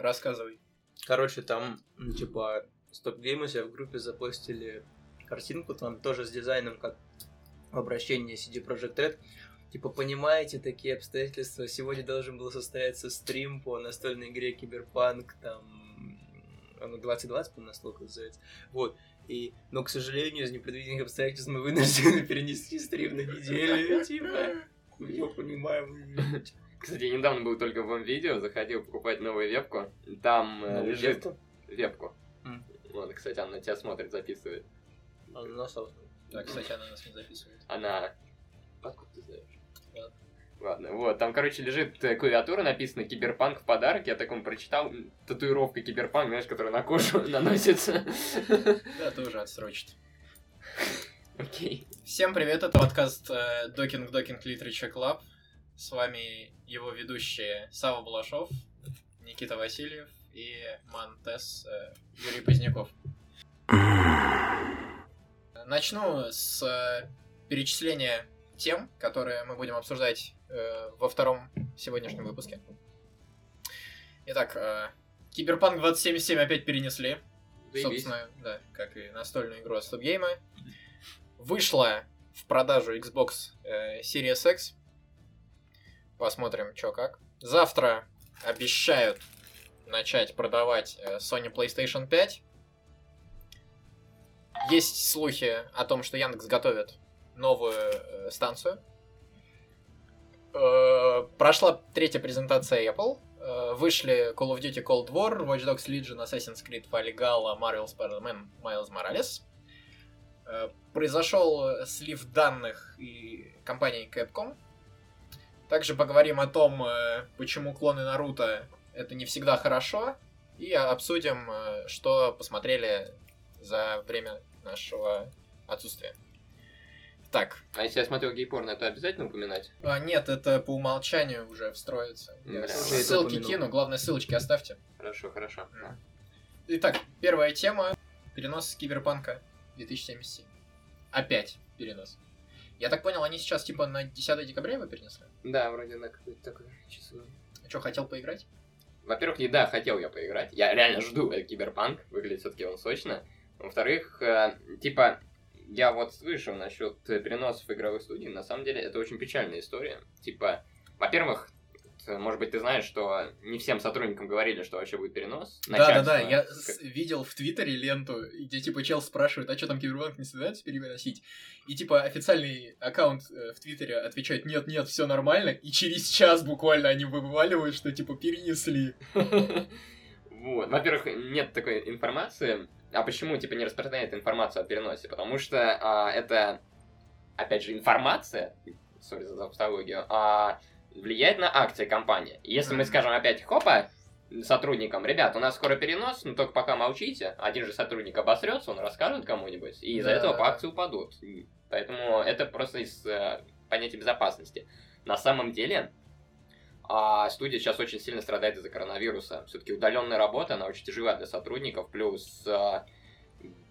Рассказывай. Короче, там, ну, типа, StopGame у себя в группе запостили картинку, там тоже с дизайном, как в обращении CD Projekt Red. Типа, понимаете, такие обстоятельства. Сегодня должен был состояться стрим по настольной игре Киберпанк, там, оно 2020, по насколько называется. Вот. И, но, к сожалению, из непредвиденных обстоятельств мы вынуждены перенести стрим на неделю. Типа, я понимаю. Кстати, я недавно был только в М.Видео, заходил покупать новую вебку. Там э, Новую лежит вебку? вебку. М. Вот, кстати, она на тебя смотрит, записывает. А, ну, собственно. Да, кстати, она нас не записывает. Она... Откуда ты знаешь? Ладно. Ладно, вот, там, короче, лежит э, клавиатура, написано «Киберпанк в подарок», я таком прочитал, м, татуировка «Киберпанк», знаешь, которая на кожу наносится. Да, тоже отсрочит. Окей. Всем привет, это подкаст э, Докинг Докинг Literature Club. С вами его ведущие Сава Балашов, Никита Васильев и Мантес э, Юрий Поздняков. Начну с э, перечисления тем, которые мы будем обсуждать э, во втором сегодняшнем выпуске. Итак, Киберпанк 2077 опять перенесли. Заебись. Собственно, да, как и настольную игру от Стопгейма. Вышла в продажу Xbox Series X. Посмотрим, что как. Завтра обещают начать продавать э, Sony PlayStation 5. Есть слухи о том, что Яндекс готовит новую э, станцию. Э, прошла третья презентация Apple. Вышли Call of Duty Cold War, Watch Dogs Legion, Assassin's Creed Valhalla, Marvel Spider-Man, Miles Morales. Произошел слив данных и компании Capcom. Также поговорим о том, э, почему клоны Наруто это не всегда хорошо. И обсудим, э, что посмотрели за время нашего отсутствия. Так, А если я смотрел гей-порно, это обязательно упоминать? а, нет, это по умолчанию уже встроится. Бля, ссылки кину, главное ссылочки оставьте. Хорошо, хорошо. Итак, первая тема. Перенос Киберпанка 2077. Опять перенос. Я так понял, они сейчас типа на 10 декабря его перенесли? Да, вроде на какое-то такое число. Что, хотел поиграть? Во-первых, и да, хотел я поиграть. Я реально жду этот киберпанк. Выглядит все-таки он сочно. Во-вторых, э, типа, я вот слышал насчет э, переносов игровых студий. На самом деле, это очень печальная история. Типа, во-первых, может быть, ты знаешь, что не всем сотрудникам говорили, что вообще будет перенос. Да-да-да, Начальство. я с- видел в Твиттере ленту, где типа чел спрашивает, а что там Киберпанк не собирается переносить? И типа официальный аккаунт э, в Твиттере отвечает, нет-нет, все нормально, и через час буквально они вываливают, что типа перенесли. Вот. Во-первых, нет такой информации. А почему, типа, не распространяет информацию о переносе? Потому что а, это, опять же, информация, сори за тавтологию, а, влияет на акции компании. Если мы скажем опять, хопа, сотрудникам, ребят, у нас скоро перенос, но только пока молчите, один же сотрудник обосрется, он расскажет кому-нибудь, и из-за Да. этого по акции упадут. Поэтому это просто из э, понятия безопасности. На самом деле, а студия сейчас очень сильно страдает из-за коронавируса. Все-таки удаленная работа, она очень тяжела для сотрудников, плюс а,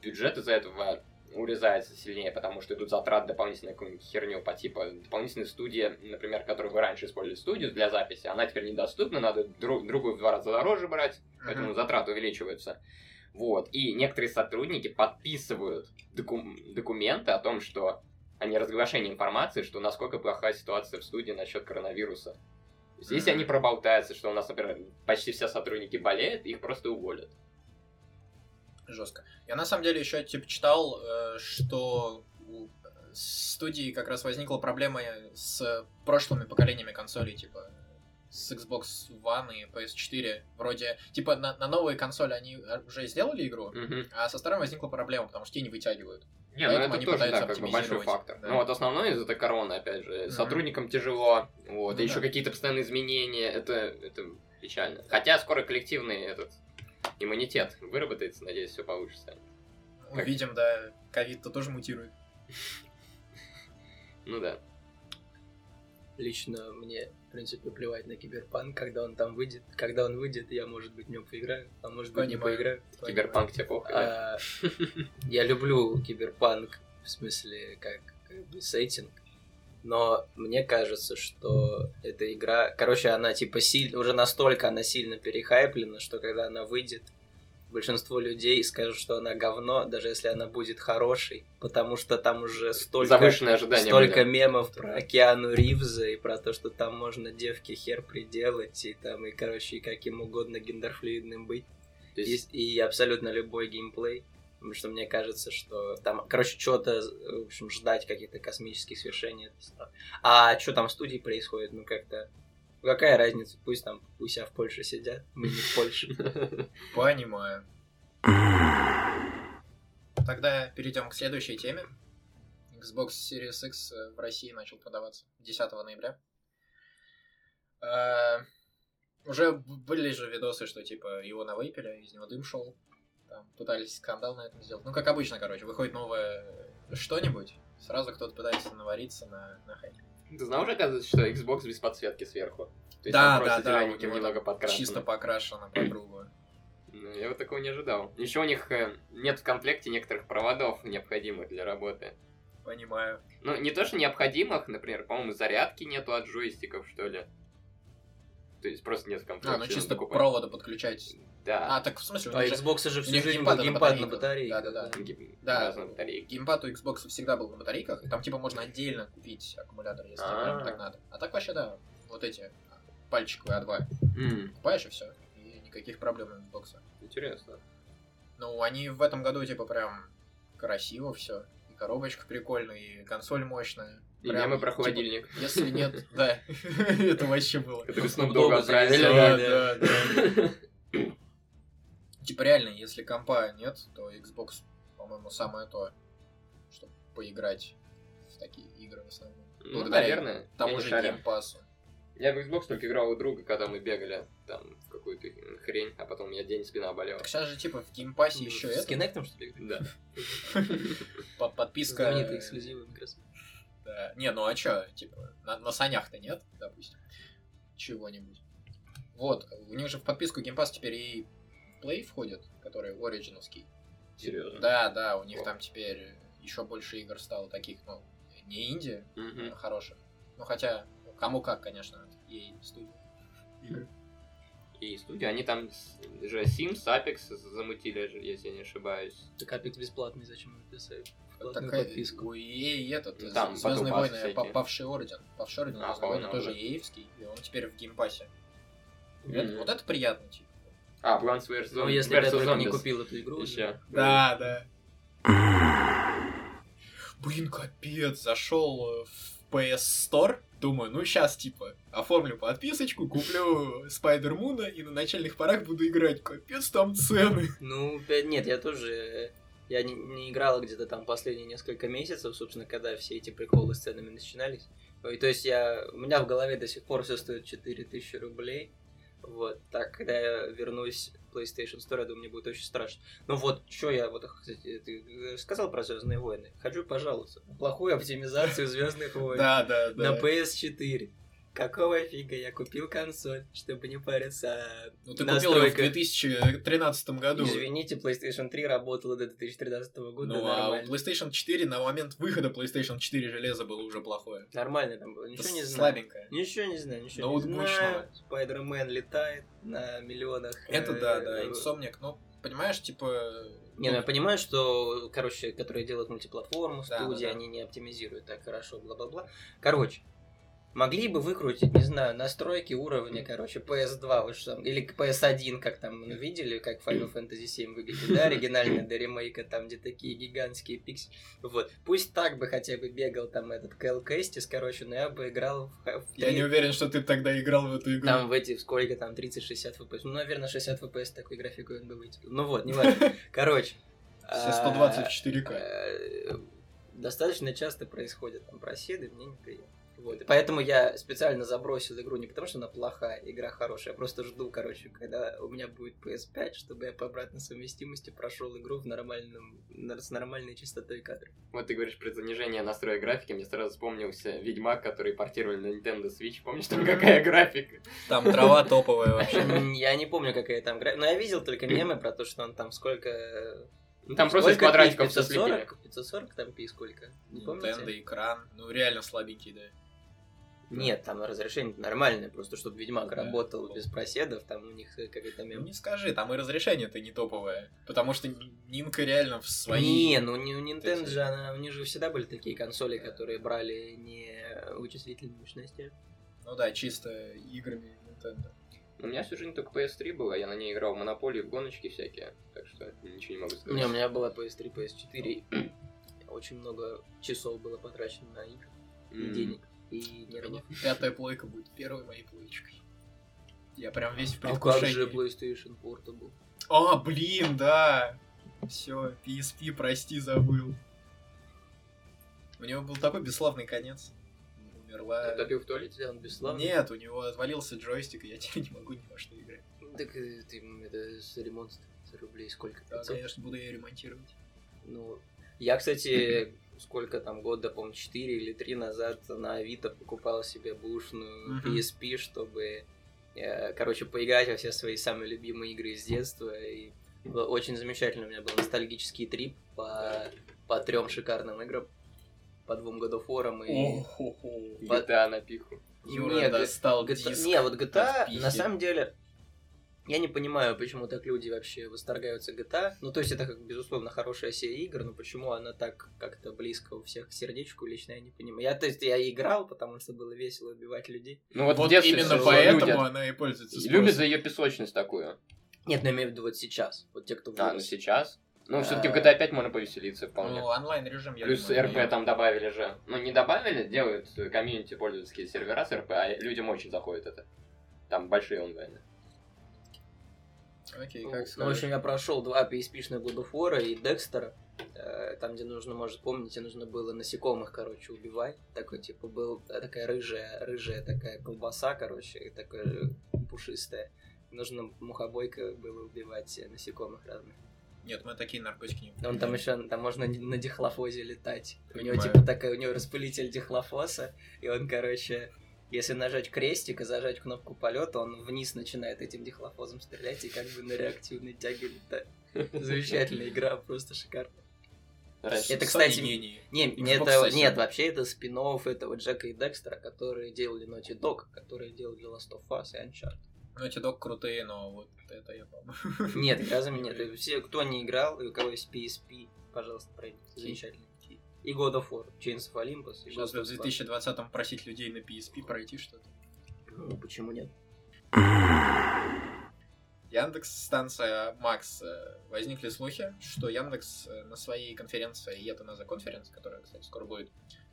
бюджет из-за этого урезается сильнее, потому что идут затраты дополнительной какую-нибудь херню по типу дополнительной студии, например, которую вы раньше использовали студию для записи, она теперь недоступна, надо дру- другую в два раза дороже брать, поэтому Мгм. затраты увеличиваются. Вот. И некоторые сотрудники подписывают доку- документы о том, что о неразглашении информации, что насколько плохая ситуация в студии насчет коронавируса. Если Мгм. они проболтаются, что у нас, например, почти все сотрудники болеют, их просто уволят. Жестко. Я на самом деле еще типа читал, э, что у студии как раз возникла проблема с прошлыми поколениями консолей, типа с Xbox One и PS4. Вроде, типа, на, на новые консоли они уже сделали игру, Мгм. а со старым возникла проблема, потому что те не вытягивают. Не, ну это тоже, да, как бы большой фактор. да. Ну вот основной из-за короны, опять же, сотрудникам тяжело, вот, Ну и еще да. какие-то постоянные изменения, это, это печально. Хотя скоро коллективный этот иммунитет выработается, надеюсь, все получится. Увидим, да, ковид-то тоже мутирует. Ну да. Лично мне, в принципе, плевать на киберпанк, когда он там выйдет. Когда он выйдет, я, может быть, в нем поиграю, а может быть, не поиграю. Киберпанк тебе да? А, я люблю киберпанк, в смысле, как, сеттинг. Но мне кажется, что эта игра... Короче, она типа сильно... Уже настолько она сильно перехайплена, что когда она выйдет, большинство людей скажут, что она говно, даже если она будет хорошей, потому что там уже столько... Завышенные ожидания Столько были. мемов про Океану Ривза и про то, что там можно девке хер приделать, и там, и, короче, и каким угодно гендерфлюидным быть. То И, есть, и абсолютно любой геймплей. Потому что мне кажется, что там, короче, что-то, в общем, ждать каких-то космических свершений. А что там в студии происходит, ну как-то... Какая разница? Пусть там у себя в Польше сидят, мы не в Польше. Понимаю. Тогда перейдем к следующей теме. Xbox Series X э, в России начал продаваться 10 ноября. Э, Уже были же видосы, что типа его навейпили, из него дым шел. Там пытались скандал на этом сделать. Ну, как обычно, короче, выходит новое что-нибудь, сразу кто-то пытается навариться на, на хайпе. Ты знал уже, оказывается, что Xbox без подсветки сверху? То есть Да, да, да, немного подкрашено. Чисто покрашено по кругу. Ну, я вот такого не ожидал. Еще у них э, нет в комплекте некоторых проводов, необходимых для работы. Понимаю. Ну, не то, что необходимых, например, по-моему, зарядки нету от джойстиков, что ли. То есть просто нет в комплекте. А, ну чисто покупать. провода подключать. Да. А, так в смысле, у А Xbox же всю жизнь был на геймпад на батарейке. Гиб- Да, разные батарейки. геймпад у Xbox всегда был на батарейках, и там типа можно отдельно купить аккумулятор, если прям А. так надо. А так вообще, да, вот эти пальчиковые А2. М, Покупаешь и все. И никаких проблем у Xbox. Интересно. Ну, они в этом году типа прям красиво все. И коробочка прикольная, и консоль мощная. И Прям, мемы про типа, холодильник. Если нет, да, это вообще было. Это Dogg отправили. Да, да, да. Типа реально, если компа нет, то Xbox, по-моему, самое то, чтобы поиграть в такие игры в основном. Ну, Благодаря наверное. Тому же Game Pass у. Я в Xbox только играл у друга, когда мы бегали там в какую-то хрень, а потом у меня день спина болела. Так сейчас же типа в Game Pass е еще С это, Kinect, что ли? Да. по- подписка... Знаменитый эксклюзивы. Да. Не, ну а чё, типа, на, на санях-то нет, допустим, чего-нибудь. Вот, у них же в подписку Game Pass теперь и Play входит, который оригиновский. Серьезно? Да, да, у них О. там теперь еще больше игр стало таких, ну, не инди, Мгм. а хороших. Ну, хотя, кому как, конечно, ей студия. И студия, они там же Sims, Apex замутили, если я не ошибаюсь. Так Apex бесплатный, зачем вы писали? Так, э, подписку. у EA этот, Ну, там Звездные войны, всякие. па- Павший Орден. Павший Орден, А, Звездные войны тоже EA евский, и он теперь в Game Pass е. Мгм. Вот это приятно, типа. А, Plants vs. Ну, Zombies. если vs. я только не купил эту игру. Еще. Да, да. Блин, капец, зашел в PS Store, думаю, ну сейчас, типа, оформлю подписочку, куплю Spider-Man а и на начальных порах буду играть. Капец, там цены. Ну, нет, я тоже... Я не, не играла где-то там последние несколько месяцев, собственно, когда все эти приколы с ценами начинались. Ну, И то есть я... У меня в голове до сих пор все стоит 4000 рублей. Вот. Так, когда я вернусь в PlayStation Store, я думаю, мне будет очень страшно. Ну вот, что я, вот, кстати, ты э, сказал про Звездные войны. Хочу пожаловаться. на Плохую оптимизацию Звездных войн. Да, да, На да. PS4. Какого фига я купил консоль, чтобы не париться о Ну ты купил ее в настройках? 2013 году. Извините, PlayStation 3 работала до 2013 года Ну, а у нормально. PlayStation 4 на момент выхода PlayStation 4 железо было уже плохое. Нормально там было, ничего не знаю. Слабенькое. Ничего не знаю, ничего не Ноутбучного. знаю. Спайдермен летает на миллионах. Это э, да, да, э, Insomniac, ну, понимаешь, типа... Не, ну я понимаю, что, короче, которые делают мультиплатформу, Да, студии, да, да. они не оптимизируют так хорошо, бла-бла-бла. Короче, могли бы выкрутить, не знаю, настройки уровня, короче, PS2, вы что там, или PS1, как там, ну, видели, как Final Fantasy 7 выглядит, да, оригинально до ремейка, там, где такие гигантские пиксели. Вот, пусть так бы хотя бы бегал там этот Кэл Кэстис, короче, но я бы играл в, Я не уверен, что ты тогда играл в эту игру. там в эти, сколько там, 30-60 FPS. Ну, наверное, 60 FPS такой графикой он бы вытянул. Ну вот, не важно. Короче. Все а, 120 в 4К. э, Достаточно часто происходят там проседы, мне неприятно. Вот. И поэтому я специально забросил игру не потому, что она плохая, игра хорошая, я просто жду, короче, когда у меня будет PS5, чтобы я по обратной совместимости прошел игру в нормальном, с нормальной частотой кадров. Вот ты говоришь про занижение настроек графики, мне сразу вспомнился Ведьмак, который портировали на Nintendo Switch. Помнишь, там какая графика? Там трава топовая вообще. Я не помню, какая там графика, но я видел только мемы про то, что он там сколько Ну, там просто из Сколько квадратиков пи- со слепили. 540? 540 там пи сколько? Не Nintendo, помните? экран. Ну, реально слабенький, да. Нет, там разрешение нормальное, просто чтобы Ведьмак Да. работал без проседов, там у них э, какая-то Ну, мем. не скажи, там и разрешение-то не топовое. Потому что Нинка реально в свои... Не, ну не у Nintendo же, она, у них же всегда были такие консоли, которые брали не вычислительные мощности. Ну да, чисто играми Nintendo. У меня всю жизнь только PS3 была, я на ней играл в Монополию, в гоночки всякие, так что ничего не могу сказать. Не, у меня была PS3, PS4, очень много часов было потрачено на игры и М. денег, и нервов. пятая плойка будет первой моей плойкой. Я прям весь в А как же предвкушении. PlayStation Portable? О, блин, да! Все, PSP, прости, забыл. У него был такой бесславный конец. Умерла... Ты топил в туалете? Он бесславный? Нет, у него отвалился джойстик, и я теперь не могу ни во что играть. Так э, ты, это с ремонт за рублей сколько? Да, 500? конечно, буду ее ремонтировать. Ну, я, кстати, сколько там года, по-моему, 4 или 3 назад на Авито покупал себе бушную. PSP, чтобы, э, короче, поиграть во все свои самые любимые игры из детства. И очень замечательно. У меня был ностальгический трип по, по трем шикарным играм. По двум War и... По- GTA на пиху. Юра Нет, достал GTA диск. Не, вот GTA, на самом деле, я не понимаю, почему так люди вообще восторгаются GTA. Ну, то есть это, как, безусловно, хорошая серия игр, но почему она так как-то близко у всех к сердечку, лично я не понимаю. Я, то есть, я играл, потому что было весело убивать людей. Ну вот, Вот, именно поэтому любят. она и пользуется Любят за спросом. ее песочность такую. Нет, ну, я имею в виду вот сейчас. Вот те, кто А, ну вырос. сейчас. Ну, все-таки в А. GTA 5 можно повеселиться вполне. Ну, онлайн-режим я Плюс думаю, РП я- там добавили же. Ну, не добавили, делают комьюнити пользовательские сервера с РП, а людям очень заходит это. Там большие онлайны. Окей, Ну, как ну, в скажешь. общем, я прошел два PSP-шных God of War и Декстера. Э, Там, где нужно, может, помните, нужно было насекомых, короче, убивать. Такой, типа, был э, такая рыжая, рыжая такая колбаса, короче, и такая пушистая. Нужно мухобойка было убивать насекомых разных. Нет, мы такие наркотики не Он там еще, там можно на дихлофозе летать. У него, Понимаю. типа, такая, у него распылитель дихлофоса, и он, короче, если нажать крестик и зажать кнопку полета, он вниз начинает этим дихлофозом стрелять и как бы на реактивной тяге летать. Замечательная игра, просто шикарная. Раньше. Это, кстати. Не, не это, нет, вообще это спин этого Джека и Декстера, которые делали Naughty Dog, которые делали Last of Us и Uncharted. Эти док крутые, но вот это я помню. Нет, разом нет. Все, кто не играл, и у кого есть PSP, пожалуйста, пройдите. Замечательно. И God of War, Chains of Olympus. Сейчас в of 2020-м просить людей на PSP пройти что-то. Ну, почему нет? Яндекс станция Макс э, возникли слухи, что Яндекс э, на своей конференции за конференц, которая, кстати, скоро будет,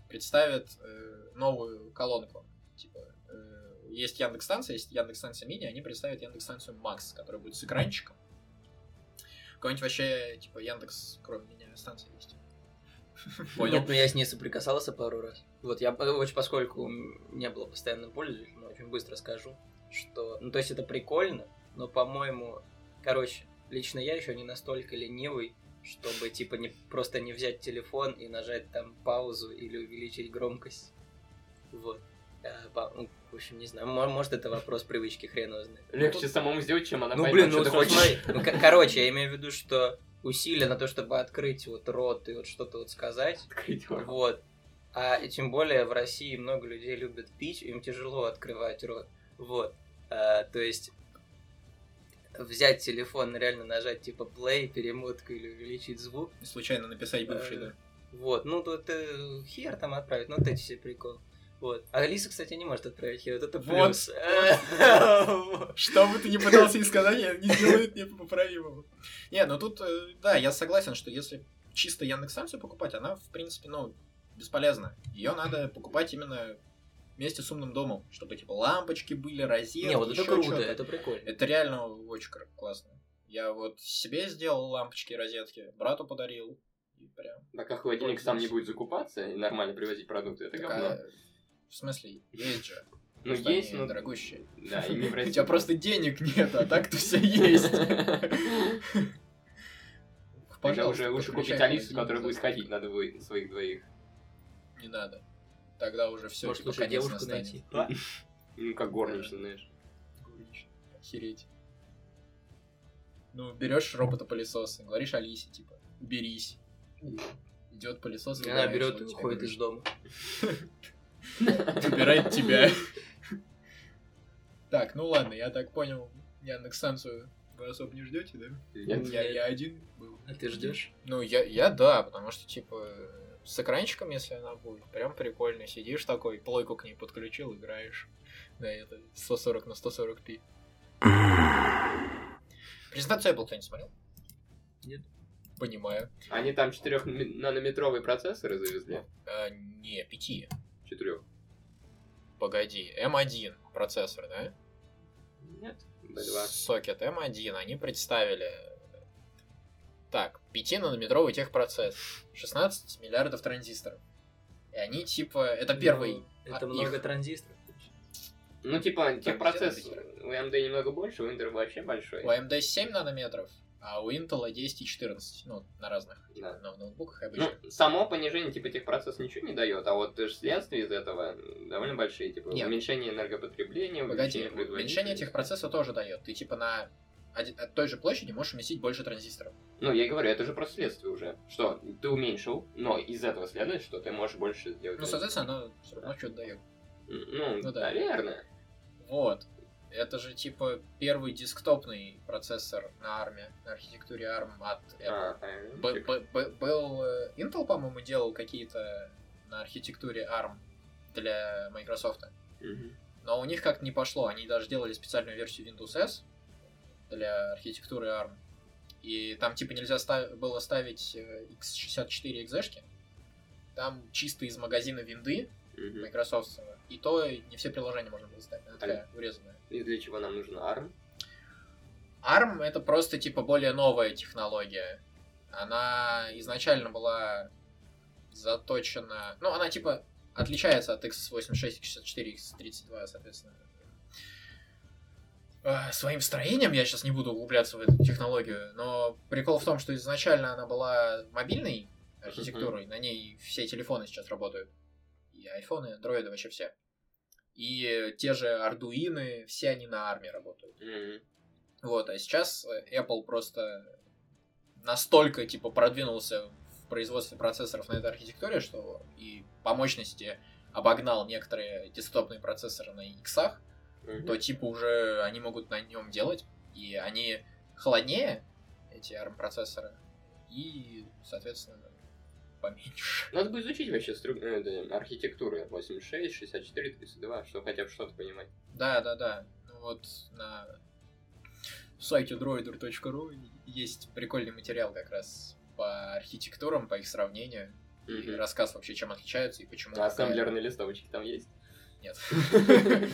представит э, новую колонку. Типа, э, есть Яндекс станция, есть Яндекс станция мини, они представят Яндекс станцию Макс, которая будет с экранчиком. Какой-нибудь вообще, типа, Яндекс, кроме меня, станция есть. Понял? Нет, ну я с ней соприкасался пару раз. Вот я, э, очень поскольку не было постоянным пользователем, но очень быстро скажу, что, ну то есть это прикольно, но по-моему, короче, лично я еще не настолько ленивый, чтобы типа не просто не взять телефон и нажать там паузу или увеличить громкость. Вот. А, по- ну, в общем, не знаю, мо- может это вопрос привычки, хрен его знает. Легче самому сделать, чем она Ну, поймет, блин, что ну, ты вот хочешь. смотри, ну, ко- короче, я имею в виду, что усилия на то, чтобы открыть вот рот и вот что-то вот сказать, Открыть рот. вот. А и тем более в России много людей любят пить, им тяжело открывать рот. Вот. А, то есть взять телефон, реально нажать типа play, перемотку или увеличить звук. И случайно написать бывший, Э, да. Вот. Ну тут э, хер там отправить, ну вот эти все приколы. Вот. А Алиса, кстати, не может отправить хер, вот это плюс. Что бы ты ни пытался ей сказать, я не сделает непоправимого. Не, ну тут, э, да, я согласен, что если чисто Яндекс-станцию покупать, она, в принципе, ну, бесполезна. Ее надо покупать именно вместе с умным домом, чтобы, типа, лампочки были, розетки, Не, вот это круто, это прикольно. Это реально очень классно. Я вот себе сделал лампочки, розетки, брату подарил. И прям. Пока холодильник сам не будет закупаться и нормально привозить продукты, это говно. такая- В смысле, есть же. Ну, Просто есть, они но... дорогущие. Да, и не У тебя просто денег нет, а так-то все есть. Тогда уже лучше купить Алису, которая будет ходить на двое- на своих двоих. Не надо. Тогда уже все, Может, типа, конец девушку настанет. найти. Ну, как горничная, знаешь. Горничная. Охереть. Ну, берешь робота-пылесоса, говоришь Алисе, типа, уберись. Идет пылесос, И Она берет и уходит из дома. Убирает тебя. Так, ну ладно, я так понял, Яндекс-станцию вы особо не ждете, да? Нет. Я, я один был. А ты ждешь? Ну, я, я да, потому что, типа, с экранчиком, если она будет, прям прикольно. Сидишь такой, плойку к ней подключил, играешь. Да, это 140 на 140 пи. Презентацию Apple кто-нибудь смотрел? Нет. Понимаю. Они там 4-нанометровые процессоры завезли. А, не, 5. 4. Погоди, M1 процессор, да? Нет, B2. Сокет M1, они представили... Так, 5-нанометровый техпроцесс, 16 миллиардов транзисторов. И они, типа, это первый... Ну, а, Это их- много транзисторов. Ну, типа, техпроцесс где-то у AMD немного больше, у Intel вообще большой. У AMD 7 нанометров, а у Intel 10 и 14. Ну, на разных Да. но- ноутбуках обычно. Ну, само понижение типа техпроцесса ничего не дает, а вот следствия из этого довольно большие, типа Нет. уменьшение энергопотребления, Погоди, уменьшение производительности. техпроцесса тоже дает. Ты, типа, на от той же площади можешь уместить больше транзисторов. Ну, я и говорю, это же просто следствие уже. Что, ты уменьшил, но из этого следует, что ты можешь больше сделать. Ну, соответственно, оно все равно что-то дает. Ну, ну да. наверное. Вот. Это же, типа, первый десктопный процессор на арме, на архитектуре ARM от Apple. А, а, Б- чек. б- б- был э, Intel, по-моему, делал какие-то на архитектуре ARM для Microsoft. Мгм. Но у них как-то не пошло. Они даже делали специальную версию Windows S для архитектуры ARM. И там типа нельзя став- было ставить э, x64 экзешки. Там чисто из магазина винды. Microsoft. И то не все приложения можно было ставить. Она такая урезанная. И для чего нам нужен ARM? ARM это просто типа более новая технология. Она изначально была заточена... Ну, она типа отличается от x86, x64, x32, соответственно. Э, Своим строением я сейчас не буду углубляться в эту технологию, но прикол в том, что изначально она была мобильной архитектурой, на ней все телефоны сейчас работают. И айфоны, андроиды, вообще все. И те же ардуины, все они на армии работают. Мгм. Вот, а сейчас э, Apple просто настолько, типа, продвинулся в производстве процессоров на этой архитектуре, что и по мощности обогнал некоторые десктопные процессоры на иксах, Мгм. то, типа, уже они могут на нем делать, и они холоднее, эти ARM-процессоры, и, соответственно, поменьше. Надо бы изучить вообще стру- э, это, архитектуру 86, 64, 32, чтобы хотя бы что-то понимать. Да, да, да. Ну вот на сайте droider.ru есть прикольный материал как раз по архитектурам, по их сравнению. И Мгм. рассказ вообще, чем отличаются и почему. А ассемблерные листовочки там есть? Нет.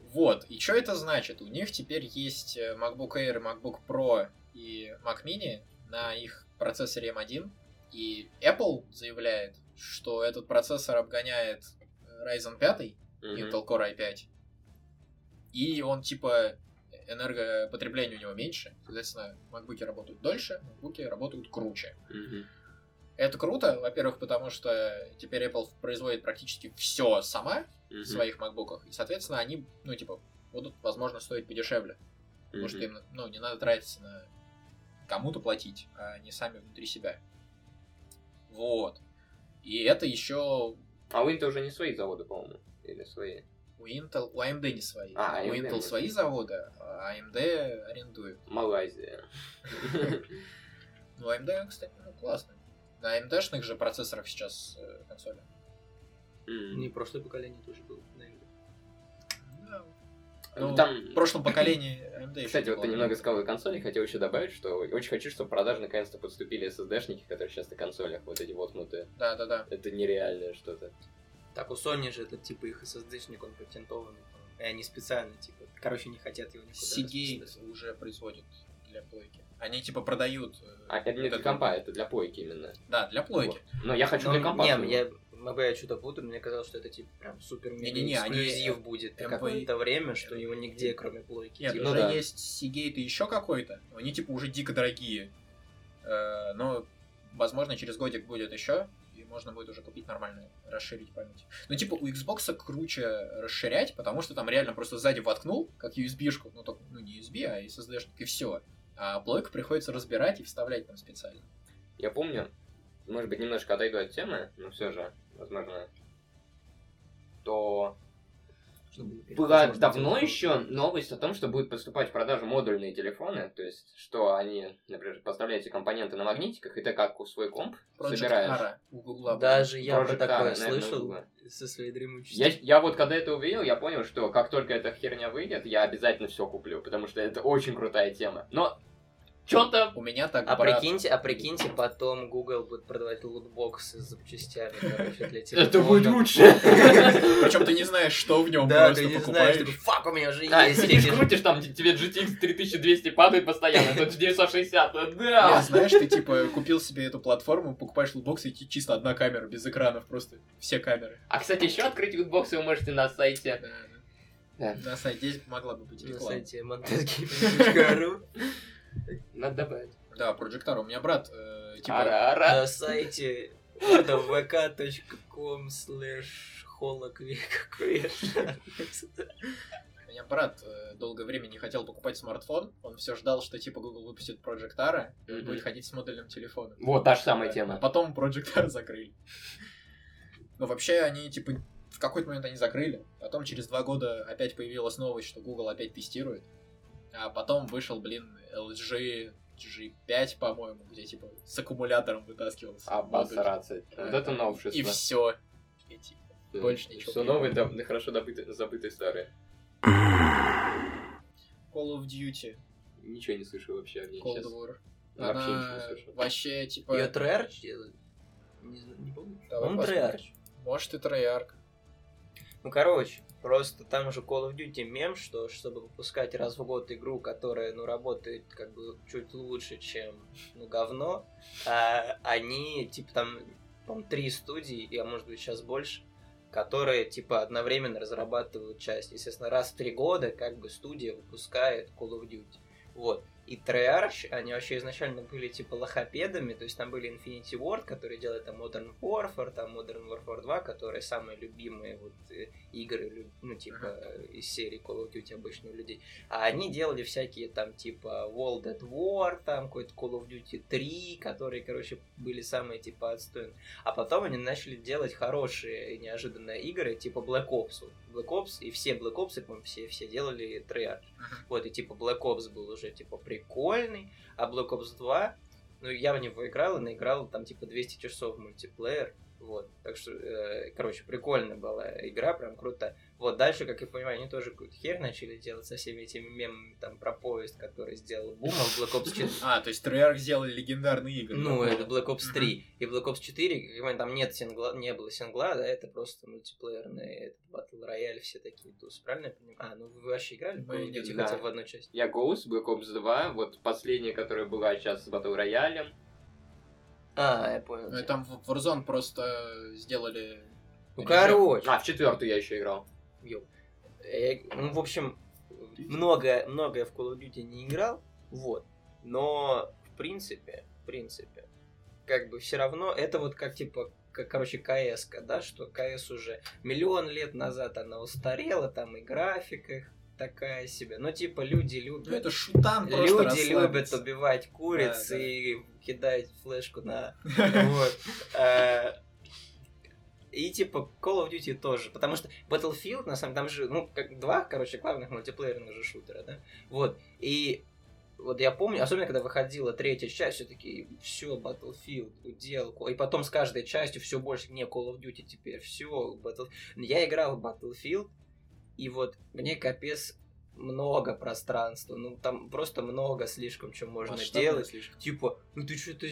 Вот, и что это значит? У них теперь есть э, MacBook Air, MacBook Pro и Mac Mini на их процессоре M1. И Apple заявляет, что этот процессор обгоняет э, Ryzen 5, Мгм. Intel Core i5. И он типа энергопотребление у него меньше, соответственно, макбуки работают дольше, макбуки работают круче. Мгм. Это круто, во-первых, потому что теперь Apple производит практически все сама в Мгм. своих макбуках, и, соответственно, они, ну, типа, будут, возможно, стоить подешевле, потому что им, ну, не надо тратиться на кому-то платить, а не сами внутри себя. Вот. И это еще А у Intel уже не свои заводы, по-моему. Или свои. у Intel, у AMD не свои. А, у AMD Intel может. свои заводы, а AMD арендует. Малайзия. Ну, AMD, кстати, ну, классно. На AMD-шных же процессорах сейчас э, консоли. Не прошлое поколение тоже было. Ну, Там, В прошлом поколении AMD кстати, вот ты немного сказал о консоли, хотел еще добавить, что очень хочу, чтобы в продажу наконец-то подступили SSD-шники, которые сейчас на консолях, вот эти воткнутые. Да-да-да. Это нереальное что-то. Так, у Sony же этот типа их SSD-шник, он патентованный. по-моему. И они специально, типа, короче, не хотят его никуда Seagate уже производит для плойки. Они типа продают... э, А это не для компа, это для плойки именно. Да, для плойки. Но я хочу Ну, для компа. Не, своего. я, могу я что-то путаю, мне казалось, что это типа прям супер мега Не-не-не, они, эксклюзив э, будет MV какое-то время, что его нигде, кроме плойки. Нет, типа. ну уже да. есть Seagate и еще какой-то. Они типа уже дико дорогие. Э, но, возможно, через годик будет еще. И можно будет уже купить нормально, расширить память. Ну, типа, у Xbox круче расширять, потому что там реально просто сзади воткнул, как USB-шку, ну, только, ну, не USB, а SSD, и все. А плойку приходится разбирать и вставлять там специально. Я помню, может быть, немножко отойду от темы, но все же, возможно, то была давно еще новость о том, что будет поступать в продажу модульные телефоны, то есть, что они, например, поставляете компоненты на магнитиках, и ты как свой комп Project собираешь. Ara у Гугла. Даже я про Project такое Ara, слышал со своей дремучести. Я, я вот когда это увидел, я понял, что как только эта херня выйдет, я обязательно все куплю, потому что это очень крутая тема. Но что-то У меня так А брат- прикиньте, а прикиньте, потом Google будет продавать лутбоксы с запчастями, короче, для это будет телефона. лучше. Причем ты не знаешь, что в нем Да, просто ты не знаешь, покупаешь. такой, фак, у меня уже А, есть. сидишь, крутишь, там тебе GTX 3200 падает постоянно, тут 960, Нет, да. знаешь, ты типа купил себе эту платформу, покупаешь лутбокс и чисто одна камера без экранов, просто все камеры. А, кстати, еще открыть лутбоксы вы можете на сайте. Да. Да. На сайте здесь могла бы быть На реклама. сайте montezgaming.ru Надо добавить. Да, Projectar. У меня брат, э, типа, Ара-ара. На сайте vk.com slash у меня брат э, долгое время не хотел покупать смартфон. Он все ждал, что типа Google выпустит Projectar, и он будет ходить с модульным телефоном. Вот та же самая тема. А потом Projectar закрыли. Но вообще они, типа, в какой-то момент они закрыли. Потом через два года опять появилась новость, что Google опять тестирует. А потом вышел, блин, LG G5, по-моему, где, типа, с аккумулятором вытаскивался. модуль. Обосраться. Вот это новшество. И все. И, типа, больше ничего Все было. да, хорошо добытые, забытые старые. Call of Duty, Ничего не слышу вообще о ней Cold сейчас. War. Вообще ничего не Она слышу. вообще, типа... Ее Treyarch делает? Не, не помню. Давай посмотрим. Treyarch. Может и Treyarch. Ну, короче, просто там уже Call of Duty мем, что чтобы выпускать раз в год игру, которая, ну, работает как бы чуть лучше, чем, ну, говно, а, они, типа, там, по три студии, а может быть сейчас больше, которые, типа, одновременно разрабатывают часть. Естественно, раз в три года, как бы, студия выпускает Call of Duty. Вот. И Treyarch, они вообще изначально были типа лохопедами, то есть там были Infinity Ward, которые делают там Modern Warfare, там Modern Warfare 2, которые самые любимые вот э, игры, ну типа из серии Call of Duty обычно у людей. А они делали всякие там типа World at War, там какой-то Call of Duty 3, которые, короче, были самые типа отстойные. А потом они начали делать хорошие неожиданные игры, типа Black Ops. Вот Black Ops, и все Black Ops, по-моему, все, все делали Treyarch. Вот, и типа Black Ops был уже типа прикольный, а Black Ops 2, ну я в него играл и наиграл там типа 200 часов мультиплеер. Вот, так что, э, короче, прикольная была игра, прям круто. Вот, дальше, как я понимаю, они тоже какую-то херь начали делать со всеми этими мемами там про поезд, который сделал Бума в Black Ops 4. А, то есть Treyarch сделали легендарные игры. Ну, это. Black Ops 3. И Black Ops 4, как понимаю, там нет сингла, не было сингла, да, это просто мультиплеерный этот Battle Royale, все такие тусы, правильно я понимаю? А, ну вы вообще играли в Call хотя бы в одну часть? Я Ghost, Black Ops 2, вот последняя, которая была сейчас с Battle Royale. А, я понял. Ну, и там в Warzone просто сделали... Ну, короче. А, в четвертую я еще играл. Ёп. Я- ну, в общем, многое, многое в Call of Duty не играл, вот. Но, в принципе, в принципе, как бы все равно, это вот как, типа, как, короче, кс да, что КС уже миллион лет назад она устарела, там и графика их такая себе. Но, типа, люди любят... Ну, это шутан Люди любят убивать куриц Да, да. и кидать флешку на... Вот. Э, И типа Call of Duty тоже, потому что Battlefield, на самом деле, там же, ну, как два, короче, главных мультиплеерных же шутера, да? Вот. И вот я помню, особенно когда выходила третья часть, все таки все, Battlefield, уделку. И потом с каждой частью все больше, не, Call of Duty теперь, все, Battle... Я играл в Battlefield, и вот мне капец много пространства, ну там просто много слишком, что можно Масштабно делать слишком. типа, ну ты что-то...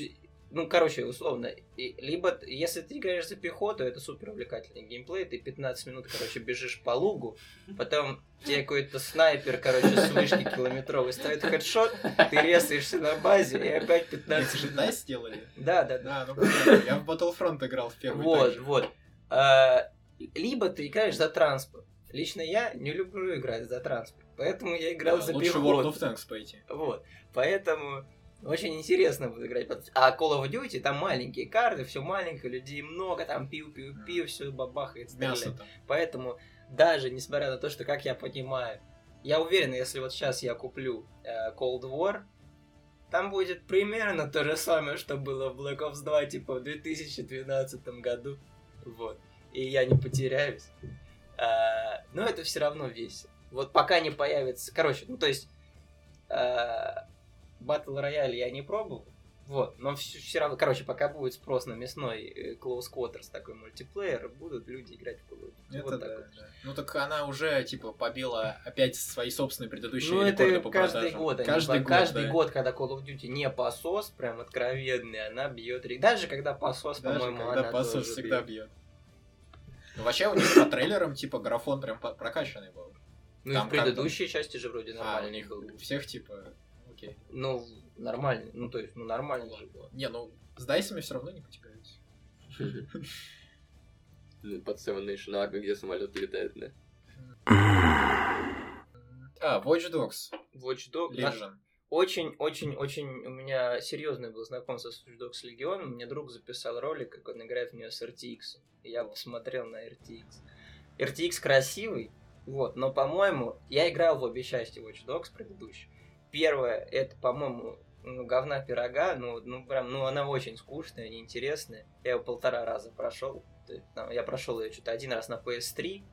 Ну, короче, условно, и- либо, если ты играешь за пехоту, это супер увлекательный геймплей, ты 15 минут, короче, бежишь по лугу, потом тебе какой-то снайпер, короче, с вышки километровой ставит хедшот, ты резаешься на базе, и опять 15 Это же минут. DICE сделали? Да, да, да. Да, ну. Я в Battlefront играл в первый Вот, вот. А, либо ты играешь за транспорт. Лично я не люблю играть за транспорт, поэтому я играл Да, за Лучше пехоту. World of Tanks пойти. Вот. Поэтому Очень интересно будет играть. А Call of Duty там маленькие карты, все маленькое, людей много, там пиу-пиу-пиу, все бабахает, Мясо стреляет. там. Поэтому даже несмотря на то, что, как я понимаю, я уверен, если вот сейчас я куплю э, Cold War, там будет примерно то же самое, что было в Black Ops 2, типа в 2012 году. Вот. И я не потеряюсь. А, но это все равно весело. Вот пока не появится... Короче, ну то есть... Battle Royale я не пробовал. Вот, но все, равно, короче, пока будет спрос на мясной э, Close Quarters такой мультиплеер, будут люди играть в Call of Duty. Это Вот да, вот. да. Ну так она уже, типа, побила опять свои собственные предыдущие Ну, рекорды это по каждый продажам. год. они Каждый по- год, каждый да. год, когда Call of Duty не посос, прям откровенный, она бьет. рек- Даже когда посос, Даже по-моему, когда она пасос тоже всегда бьет. бьет. Ну, вообще, у них по трейлерам, типа, графон прям прокачанный был. Ну и в предыдущей части же вроде А, у нормально них был. у всех, типа, окей. Ну, нормально. Ну, то есть, ну, нормально же было. Не, ну, с дайсами все равно не потягаются. Ну, Под Seven Nation Army, где самолет летает, да. А, Watch Dogs, Watch Dogs. Legion. Очень-очень-очень у меня серьезное было знакомство с Watch Dogs Legion. Мне друг записал ролик, как он играет в нее с RTX. И я посмотрел на RTX. RTX красивый, вот, но, по-моему, я играл в обе части Watch Dogs предыдущие. Первая, это, по-моему, ну, говна пирога, ну, ну, прям, ну, она очень скучная, неинтересная. Я ее полтора раза прошел. Я прошел ее что-то один раз на PS3.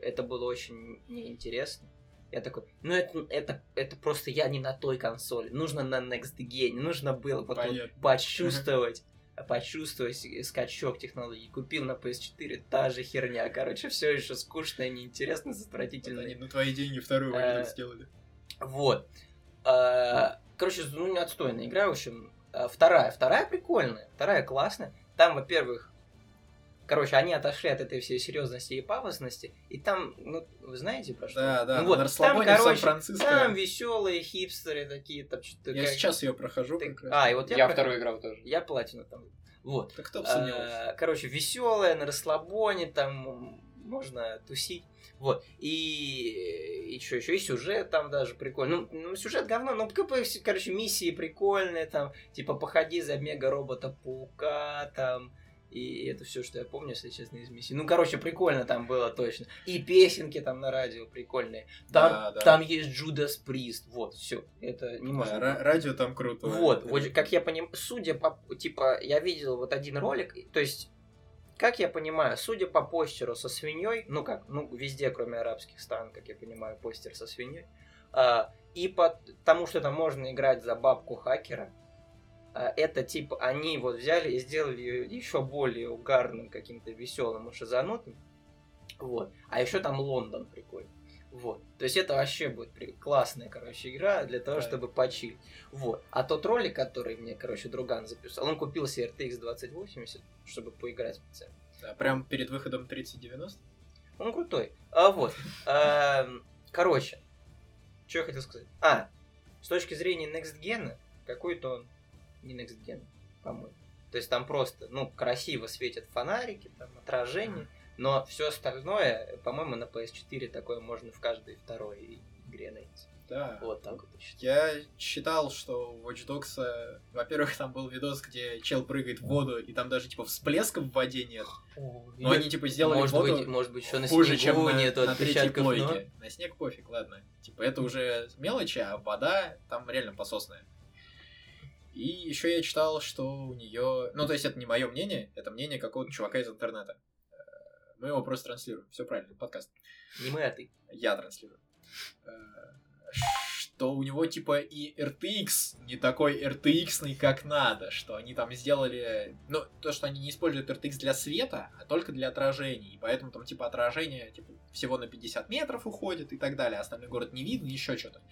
Это было очень неинтересно. Я такой, ну это, это, это просто я не на той консоли. Нужно на Next Gen. Нужно было вот, вот почувствовать, почувствовать скачок технологий. Купил на PS4, та же херня. Короче, все еще скучно, неинтересно, отвратительно. они на твои деньги вторую Э, Dogs сделали. Вот. А, Короче, ну не отстойная игра, в общем. А, Вторая. Вторая прикольная. Вторая классная. Там, во-первых, короче, они отошли от этой всей серьезности и пафосности. И там, ну, вы знаете про что? Да, да, ну, вот, на там, расслабоне короче, Сан-Франциско. там веселые хипстеры такие, там что-то. Я как- сейчас ее прохожу. ты- как раз. А, и вот я, Я про- вторую играл тоже. Я платину там. Вот. Так кто бы сомневался. А, Короче, веселая, на расслабоне, там можно тусить. Вот. И, и что еще? И сюжет там даже прикольный. Ну, ну, сюжет говно, ну, короче, миссии прикольные, там, типа, походи за мега-робота-паука, там, и это все, что я помню, если честно, из миссии. Ну, короче, прикольно там было точно. И песенки там на радио прикольные. Там, Да, да. там есть Джудас Прист. Вот, все. Это не Да, можно. ра- радио там круто. Вот, вот, как я понимаю, судя по, типа, я видел вот один ролик, то есть, как я понимаю, судя по постеру со свиньей, ну как, ну везде, кроме арабских стран, как я понимаю, постер со свиньей, а, и по тому, что там можно играть за бабку хакера, это типа они вот взяли и сделали ее еще более угарным, каким-то веселым и шизанутым. Вот. А еще там Лондон прикольный. Вот. То есть это вообще будет классная, короче, игра для того, Да. чтобы почилить. Вот. А тот ролик, который мне, короче, друган записал, он купил себе RTX 2080, чтобы поиграть специально. Да, прям перед выходом 3090. Он крутой. А вот. Эм, Короче, что я хотел сказать? А, с точки зрения Next Gen, какой-то он не Next Gen, по-моему. То есть там просто, ну, красиво светят фонарики, там отражение, но все остальное, по-моему, на PS4 такое можно в каждой второй игре найти. Да. Вот так вот я считаю. Я читал, что у Watch Dogs, э, во-первых, там был видос, где чел прыгает в воду, и там даже типа всплеска в воде нет. Но они типа сделали может воду быть, может быть, еще на хуже, снегу чем на, нету на третьей отпечатков, но- плойке. На снег пофиг, ладно. Типа это уже мелочи, а вода там реально пососная. И еще я читал, что у нее, ну то есть это не мое мнение, это мнение какого-то чувака из интернета. Э, Мы его просто транслируем. Все правильно, подкаст. Не мы, а ты. Я транслирую. Э, Что у него типа и RTX не такой RTX, как надо, что они там сделали, ну, то, что они не используют RTX для света, а только для отражений, и поэтому там типа отражение типа, всего на 50 метров уходит и так далее, а остальной город не видно, еще что-то.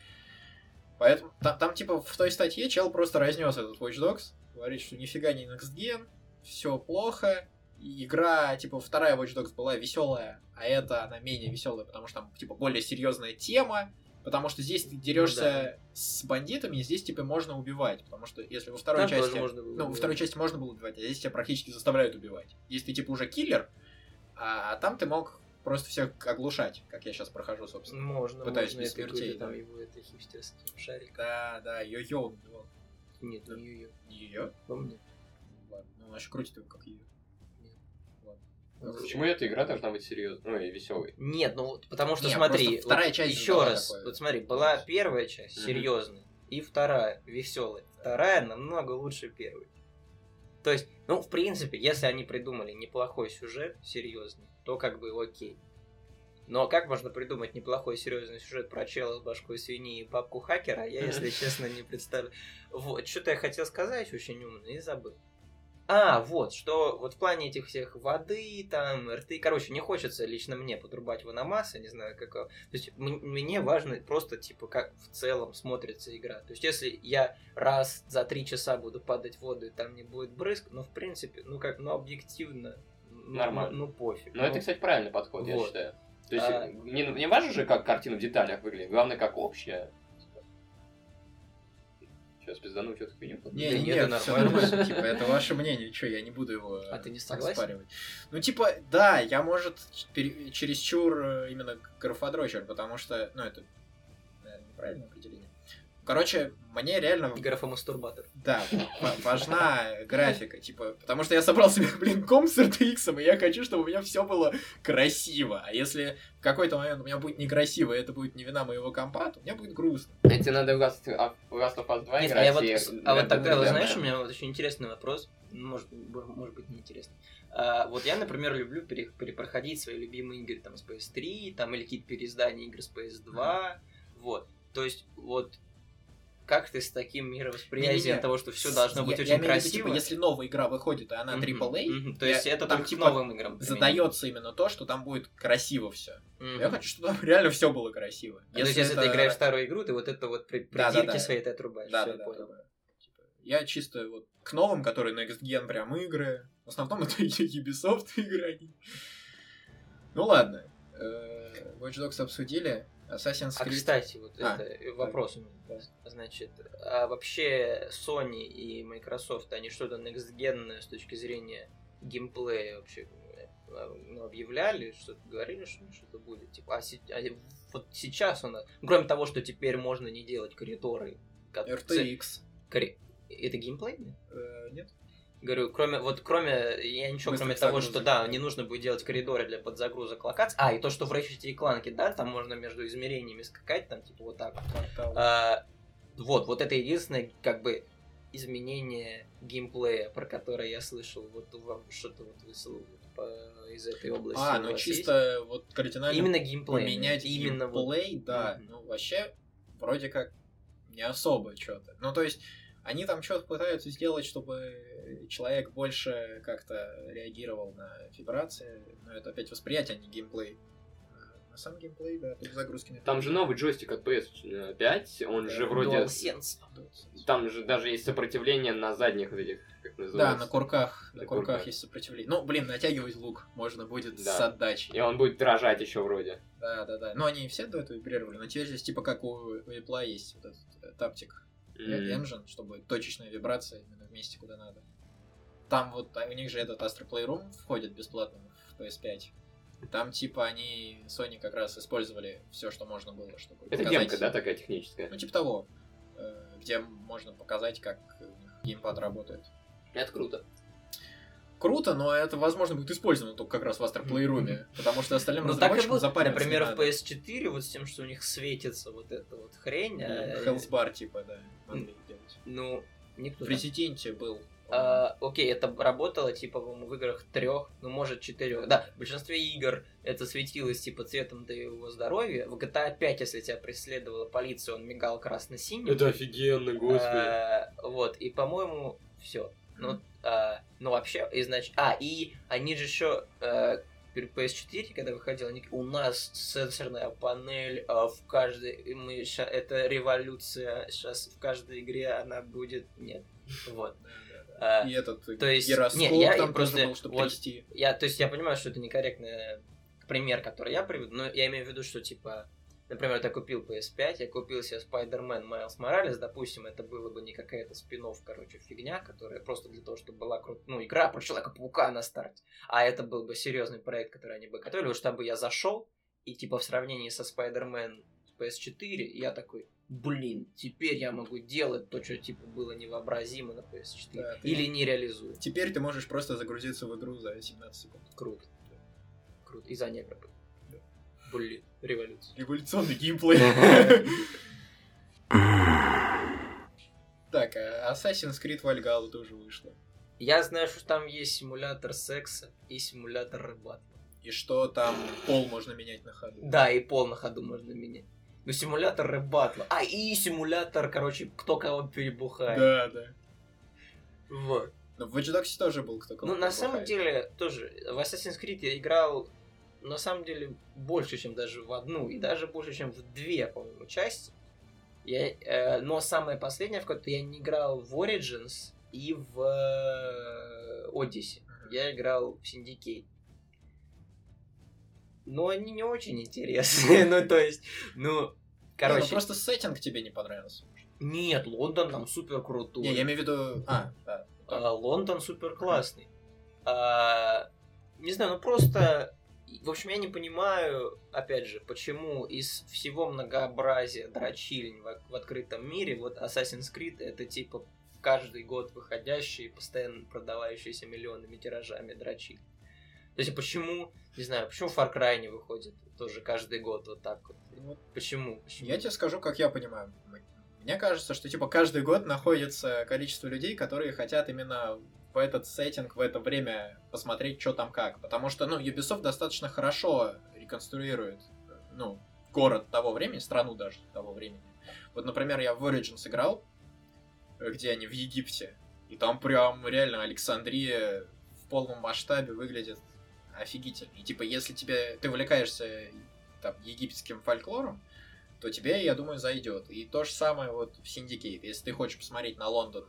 Поэтому там, там, типа в той статье чел просто разнес этот Watch Dogs, говорит, что нифига не Next Gen, все плохо, и игра, типа, вторая Watch Dogs была веселая, а эта она менее веселая, потому что там, типа, более серьезная тема, потому что здесь ты дерешься с бандитами, здесь, типа, можно убивать, потому что если во второй Там части... можно было ну, во убивать. второй части можно было убивать, а здесь тебя практически заставляют убивать. Здесь ты, типа, уже киллер, а, а там ты мог просто всех оглушать, как я сейчас прохожу, собственно. Можно, Пытаюсь можно, без смертей, там да. его это хипстерский шарик. Да, да, йо-йо он убивал. Нет, не ее. Не ее? Помню. Ладно, ну она еще крутит его как ее. Нет. Ладно. Ну, Почему эта игра должна быть серьезной? Ну, и веселой. Нет, ну вот потому что Не, смотри, вторая вот часть еще раз, такое. вот смотри, была первая часть Мгм. серьезная и вторая веселая. Вторая намного лучше первой. То есть, ну, в принципе, если они придумали неплохой сюжет, серьезный, то как бы окей. Но как можно придумать неплохой серьезный сюжет про чела с башкой свиньи и бабку хакера, я, если честно, не представляю. Вот, что-то я хотел сказать очень умно и забыл. А, вот, что вот в плане этих всех воды, там, рты, короче, не хочется лично мне подрубать ваномасса, не знаю, как... То есть мне важно просто, типа, как в целом смотрится игра. То есть если я раз за три часа буду падать в воду, и там не будет брызг, ну, в принципе, ну, как, ну, объективно, ну, Нормально. Ну, ну, пофиг. Но Ну, это, кстати, правильный подход, я вот. считаю. То есть, А- не, не важно же, как картина в деталях выглядит, главное, как общая. Сейчас пиздану что-то хуйню. Не, не, нет, все нормально. Типа, это ваше мнение, что я не буду его А ты не э, согласен? оспаривать. Ну, типа, да, я, может, пере- чересчур э, именно графодрочер, потому что, ну, это, наверное, неправильное определение. Короче, мне реально, Графомастурбатор. да, ва- важна графика, типа, потому что я собрал себе, блин, ком с RTX, и я хочу, чтобы у меня все было красиво. А если в какой-то момент у меня будет некрасиво, и это будет не вина моего компа, то у меня будет грустно. Тебе надо в Last of в Last of Us 2 Нет, а, играть. я вот, и- а вот да, тогда, вот знаешь, у меня вот очень интересный вопрос, может, может быть, неинтересный. А, вот я, например, люблю пере- перепроходить свои любимые игры там с PS3, там, или какие-то переиздания игр с PS2, вот. То есть, вот, как ты с таким мировосприятием Не-не-не. того, что все должно быть Я- очень я в виду, красиво? типа, если новая игра выходит, и она AAA, мгм. То я- есть это там, только типа, новым играм. задается именно то, что там будет красиво все. Мгм. Я хочу, чтобы там реально все было красиво. А, то есть, если ты играешь старую игру, ты вот это вот при- Да, да, придирки да. свои ты отрубаешь. Да, да, да, понял. да. Типа, Я чисто вот к новым, которые Next Gen прям игры. В основном это Ubisoft игры. Ну ладно. Э, Watch Dogs обсудили. Assassin's А Creed. кстати, вот А, это вопрос у меня. Да. Значит, а вообще Sony и Microsoft, они что-то next с точки зрения геймплея вообще э, ну, объявляли, что-то говорили, что что-то будет. Типа, а, се- а вот сейчас у нас, кроме того, что теперь можно не делать коридоры, как- RTX. кори- Это геймплей? Э, Нет? Говорю, кроме, вот кроме, я ничего, кроме того, что да, не нужно будет делать коридоры для подзагрузок локаций. А, и то, что в Ratchet и Clank, да, там можно между измерениями скакать, там, типа, вот так. А, вот, вот это единственное, как бы, изменение геймплея, про которое я слышал, вот вам что-то вот выслал по- из этой области. А, ну чисто вот есть? кардинально Именно геймплей. поменять именно вот. геймплей, да. Мгм. Ну, вообще, вроде как не особо что-то. Ну, то есть, они там что-то пытаются сделать, чтобы человек больше как-то реагировал на вибрации. Но это опять восприятие, а не геймплей. А На сам геймплей, да, тут загрузки нет. Там же новый джойстик от PS5, он же Да, вроде... DualSense. Там же даже есть сопротивление на задних этих, как Да, называется. на курках. На На курках курках. есть сопротивление. Ну, блин, натягивать лук можно будет Да. с отдачей. И он будет дрожать еще вроде. Да, да, да. Но они все до этого вибрировали. Но теперь здесь типа как у, у Apple есть вот этот э, таптик М. engine, чтобы точечная вибрация именно в месте, куда надо. Там вот, а у них же этот Astro Playroom входит бесплатно в PS5. Там типа они, Sony как раз использовали все, что можно было, чтобы Это показать- демка, да, такая техническая? Ну, типа того, э, где можно показать, как у них геймпад работает. Это круто. Круто, но это, возможно, будет использовано только как раз в Astro Playroom, потому что остальным Ну разработчикам вот, запариваться например, в надо. PS4 вот с тем, что у них светится вот эта вот хрень. а, Bar, типа, да, могли делать. Ну, никто В Резиденте был. А, окей, это работало, типа, по-моему, в играх трех, ну, может, четырех. Да, в большинстве игр это светилось, типа, цветом твоего здоровья. В GTA 5, если тебя преследовала полиция, он мигал красно-синим. офигенно, А, вот, и, по-моему, все. Ну, а, ну, вообще, и значит... А, и они же еще... перед PS4, когда выходил, они у нас сенсорная панель а, в каждой... Мы, ща- это революция. Сейчас в каждой игре она будет... Нет. Вот. А, И этот то есть- гироскоп не, я там просто- был, чтобы вот- трясти. я, то есть я понимаю, что это некорректный пример, который я приведу, но я имею в виду, что типа, например, я купил PS5, я купил себе Spider-Man Miles Morales, допустим, это было бы не какая-то спин короче, фигня, которая просто для того, чтобы была крут... ну, игра про Человека-паука на старте, а это был бы серьезный проект, который они бы готовили, вот чтобы я зашел, и типа в сравнении со Spider-Man PS4, я такой, блин, теперь я могу делать то, что типа было невообразимо на PS4. Да, ты- Или не реализую. Теперь ты можешь просто загрузиться в игру за 17 секунд. Круто. Круто. И за негра. Блин, революция. Революционный геймплей. Так, а Assassin's Creed Valhalla тоже вышла. Я знаю, что там есть симулятор секса и симулятор рыбатла. И что там пол можно менять на ходу. Да, и пол на ходу можно менять. Ну, симулятор рыбатла. А, и симулятор, короче, кто кого перебухает. Да, да. Вот. Но в Watch Dogs тоже был кто Ну, на самом деле, тоже, в Assassin's Creed я играл, на самом деле, больше, чем даже в одну, и даже больше, чем в две, по-моему, части. Я, э, но самое последнее, в которое я не играл в Origins и в э, Odyssey. Я играл в Syndicate. Но они не очень интересные, ну, то есть, ну, Короче, короче... просто сеттинг тебе не понравился. Нет, Лондон там супер крутой. Не, я имею в виду... А, да. А, Лондон супер классный. А, не знаю, ну просто, в общем, я не понимаю, опять же, почему из всего многообразия дрочильни в, в открытом мире, вот Assassin's Creed это типа каждый год выходящий, постоянно продавающийся миллионными тиражами дрочильни. То есть почему, не знаю, почему Far Cry не выходит тоже каждый год вот так вот? Вот Почему? Почему? Я тебе скажу, как я понимаю. Мне кажется, что типа каждый год находится количество людей, которые хотят именно в этот сеттинг, в это время посмотреть, что там как. Потому что, ну, Ubisoft достаточно хорошо реконструирует, ну, город того времени, страну даже того времени. Вот, например, я в Origins играл, где они в Египте, и там прям реально Александрия в полном масштабе выглядит офигительно. И типа, если тебе ты увлекаешься там египетским фольклором, то тебе, я думаю, зайдет. И то же самое вот в Syndicate. Если ты хочешь посмотреть на Лондон,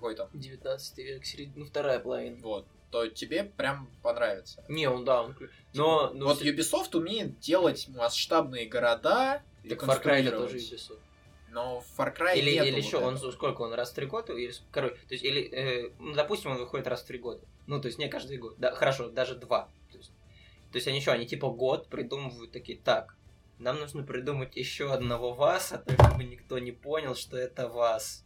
какой там, 19 век, середина, ну вторая половина. вот, то тебе прям понравится. Не, он да, он... Но, но вот все- Ubisoft умеет делать масштабные города, Так Far Cry это тоже Ubisoft. Но в Far Cry Или, нету или вот еще, он этого. сколько он раз в три года? Или, короче, то есть, или, э, ну, допустим, он выходит раз в три года. Ну, то есть не каждый год. Да, хорошо, даже два. То есть, то есть они что, они типа год придумывают такие, так, нам нужно придумать еще одного вас, а то чтобы никто не понял, что это вас.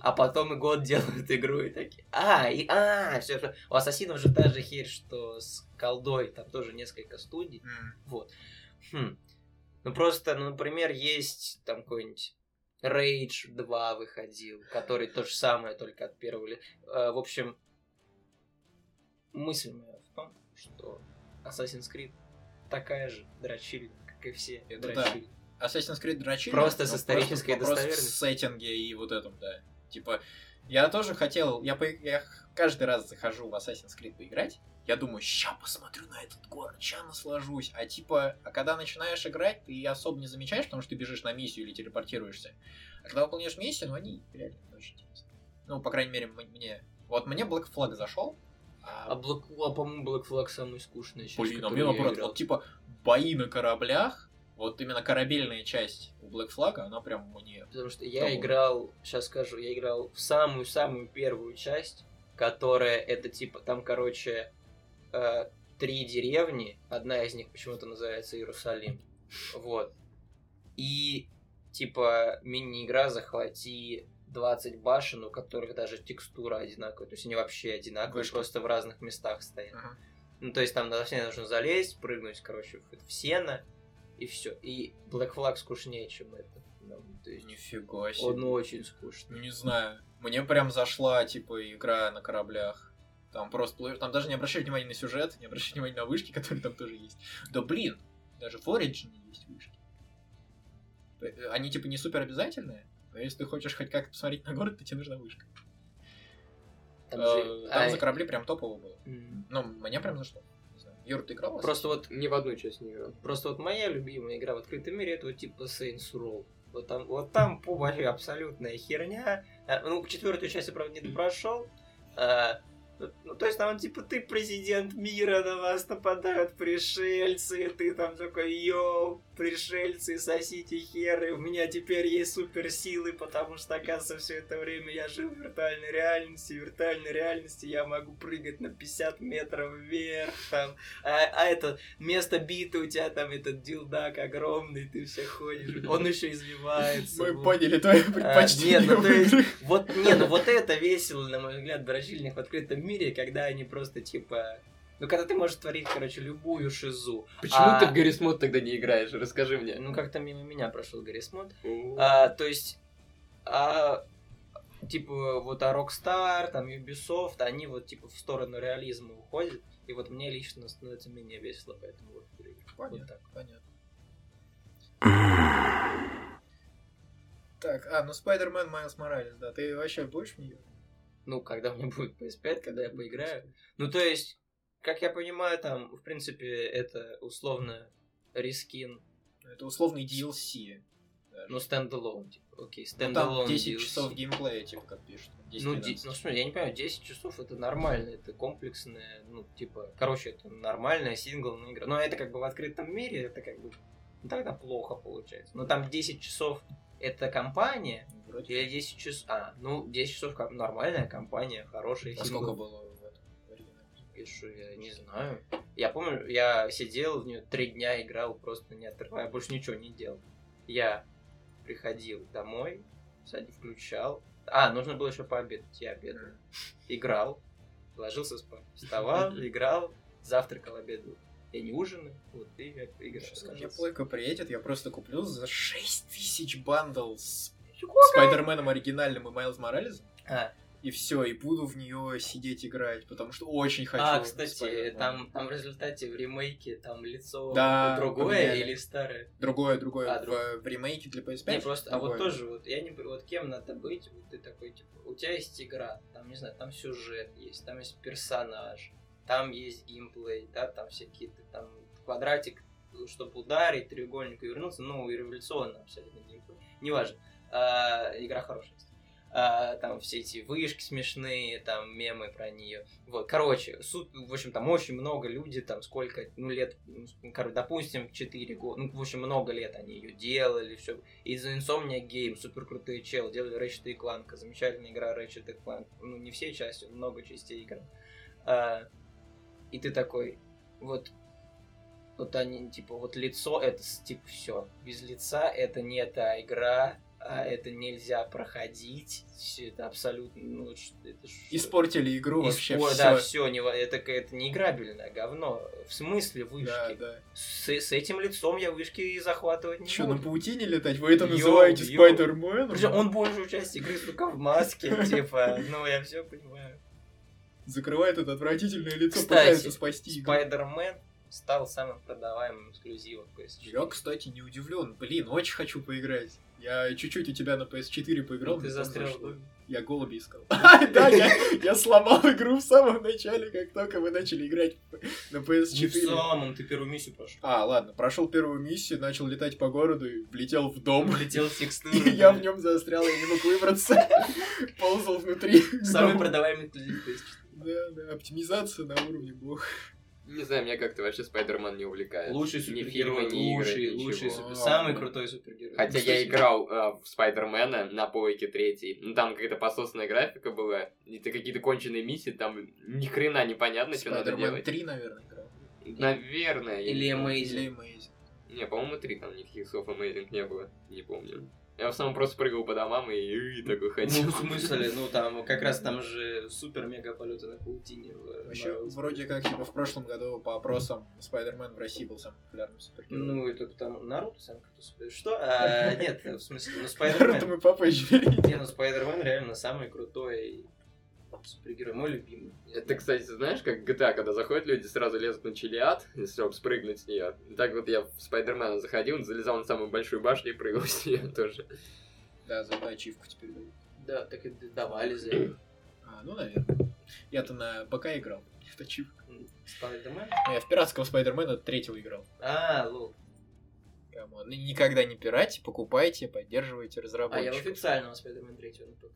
А потом и год делают игру и такие, а, и, а, все, все. У Ассасинов же та же херь, что с колдой, там тоже несколько студий. М. Вот. Хм. Ну просто, ну, например, есть там какой-нибудь Rage 2 выходил, который то же самое, только от первого ли. Э, В общем, мысль моя в том, что Assassin's Creed такая же дрочильня, как и все Это дрочильни. Assassin's Creed дрочили. Просто но с исторической в достоверностью. сеттинге и вот этом, да. Типа, я тоже хотел, я, по- я каждый раз захожу в Assassin's Creed поиграть, я думаю, ща посмотрю на этот город, ща наслажусь. А типа, а когда начинаешь играть, ты особо не замечаешь, потому что ты бежишь на миссию или телепортируешься. А когда выполняешь миссию, ну они реально не очень интересны. Ну, по крайней мере, мне... Вот мне Black Flag зашел, А, а, Black, а по-моему, Black Flag самый скучный сейчас. блин, а мне наоборот, вот типа бои на кораблях, вот именно корабельная часть у Black Flag, она прям мне Потому что я Того. играл, сейчас скажу, я играл в самую-самую первую часть, которая это типа, там, короче, э, три деревни, одна из них почему-то называется Иерусалим. Вот. И типа мини-игра захвати 20 башен, у которых даже текстура одинаковая. То есть они вообще одинаковые, Вышки. просто в разных местах стоят. Ага. Ну, то есть там на все нужно залезть, прыгнуть, короче, в, в сено, и все. И Black Flag скучнее, чем это. Ну, то есть Нифига себе. он очень скучный. Не знаю. Мне прям зашла, типа, игра на кораблях. Там просто плывешь, там даже не обращай внимания на сюжет, не обращай внимания на вышки, которые там тоже есть. Да блин, даже в Origin есть вышки. Они типа не супер обязательные, но если ты хочешь хоть как-то посмотреть на город, то тебе нужна вышка. Там Э, же- Там а, за корабли прям топово было. м, Ну, мне прям зашло. Юр, ты играл? Просто вот, Ни в одну часть не играл. просто вот моя любимая игра в открытом мире это вот типа Saints Row. Вот там, вот там вообще абсолютная херня. А, Ну, четвертую часть я, правда, не прошел. А, Ну, то есть там, типа, ты президент мира, на вас нападают пришельцы, ты там такой, йоу, пришельцы, сосите херы, у меня теперь есть суперсилы, потому что, оказывается, все это время я жил в виртуальной реальности, в виртуальной реальности я могу прыгать на 50 метров вверх, там, а, а это место биты у тебя там этот дилдак огромный, ты все ходишь, он еще извивается. Мы вот. поняли твои А, предпочтения. нет, ну, то есть, вот, не, ну вот это весело, на мой взгляд, брачильник в открытом мире, когда они просто типа. Ну, когда ты можешь творить, короче, любую шизу. Почему А- ты в Гаррис Мод тогда не играешь? Расскажи мне. Ну, как-то мимо меня прошел Гаррис Мод. О. А, то есть, а, типа, вот а Rockstar, там, Ubisoft, они вот, типа, в сторону реализма уходят. И вот мне лично становится менее весело, поэтому вот. Вот Понятно, так. понятно. Так, а, ну Spider-Man Miles Morales, да. Ты вообще будешь в нее? Ну, когда у меня будет PS5, когда я поиграю. Ну, то есть, как я понимаю, там, в принципе, это условно reskin, Это условный DLC. даже. ну, standalone, типа, окей, Ну, standalone там 10 DLC. часов геймплея, типа, как пишут. 10 Ну, ди- ну, смотри, я не понимаю, 10 часов это нормально, это комплексная, ну, типа, короче, это нормальная синглная игра. Но это как бы в открытом мире, это как бы ну, тогда плохо получается. Но там 10 часов это компания, Вроде. или 10 часов... А, ну, 10 часов как нормальная компания, хорошая А сколько было в этом что, я не знаю. Я помню, я сидел в нее три дня играл, просто не отрывая, больше ничего не делал. Я приходил домой, кстати, включал. А, нужно было еще пообедать. Я обедал. Играл, ложился спать. Вставал, играл, завтракал, обедал. Я не ужинаю, вот и я играю. Сейчас ко мне плойка приедет, я просто куплю за 6 тысяч бандл с? Спайдерменом оригинальным и Майлз Моралесом. А, И все, и буду в нее сидеть играть, потому что очень хочу. а, кстати, там, там в результате в ремейке там лицо Да, другое поменяли. или старое? Другое, другое. А, в, друг- в ремейке для PS5. Не, просто, а вот другое. тоже, вот я не вот кем надо быть, вот ты такой, типа, у тебя есть игра, там, не знаю, там сюжет есть, там есть персонаж, там есть геймплей, да, там всякие, там квадратик, чтобы ударить, треугольник и вернуться, ну, и революционно абсолютно геймплей, неважно, А, игра хорошая. А, там все эти вышки смешные, там мемы про нее. Вот, короче, суп, в общем, там очень много людей, там сколько, ну, лет, ну, короче, допустим, 4 года, ну, в общем, много лет они ее делали, все. Из Insomnia Game, супер крутые чел, делали Ratchet и Clank, замечательная игра Ratchet и Clank. Ну, не все части, много частей игр. А, и ты такой, вот, вот они, типа, вот лицо, это, типа, все. Без лица это не та игра, а это нельзя проходить. Всё Это абсолютно, ну, это ж- Испортили игру Испо- вообще Да, все. все, это, это не играбельное говно. В смысле вышки? Да, да. С, с этим лицом я вышки и захватывать не на буду. паутине летать? Вы это Йоу, называете. Спайдерменом? Причем он большую часть игры, сука, в маске, типа, ну, я все понимаю. Закрывает это отвратительное лицо, Кстати, пытается спасти игру. Спайдермен стал самым продаваемым эксклюзивом PS4. Я, кстати, не удивлен. Блин, очень хочу поиграть. Я чуть-чуть у тебя на PS4 поиграл. Ну, Ты застрял доме. Я голуби искал. Да, я, сломал игру в самом начале, как только мы начали играть на Не в PS4. самом, ты первую миссию прошел. А, ладно, прошел первую миссию, начал летать по городу и влетел в дом. Летел в текстуру. И я в нем застрял, я не мог выбраться. Ползал внутри. Самый продаваемый эксклюзив PS4. Да, да, оптимизация на уровне бог. Не знаю, меня как-то вообще Спайдермен не увлекает. Лучший Ни супергерой, фильмы, ни игры, лучший, ничего. лучший супер, самый крутой супергерой. Хотя Кстати, я играл э, в Спайдермена на Пойке третий. Ну там какая-то пососная графика была. Это какие-то конченые миссии, там ни хрена непонятно, что надо Спайдермен делать. 3, наверное, играл. Наверное. Или. Amazing. Или Amazing. Не, по-моему, три там никаких слов Amazing не было. Не помню. Я в основном просто прыгал по домам и, и такой ходил. Ну, в смысле, ну там как раз там же супер-мега полеты на паутине. в Вообще, вроде как, типа, в прошлом году по опросам Спайдермен в России был самым популярным супергероем. Ну, это там Наруто сам кто супер- Что? А, нет, в смысле, ну Наруто Спайдермен. мы попозже перейдем. Не, ну Спайдермен реально самый крутой супергерой, мой любимый. Это, кстати, знаешь, как в GTA, когда заходят люди, сразу лезут на чилиад, чтобы спрыгнуть с нее. Так вот я в Спайдермена заходил, залезал на самую большую башню и прыгал с нее тоже. Да, за эту ачивку теперь дают. Да, так и давали за это. А, ну, наверное. Я-то на ПК играл. в ачивку. Спайдермен? Я в пиратского Спайдермена третьего играл. А, lol. Come on. Ну, Никогда не пиратьте, покупайте, поддерживайте А я в разработчиков. официального Спайдермен третьего на ПК.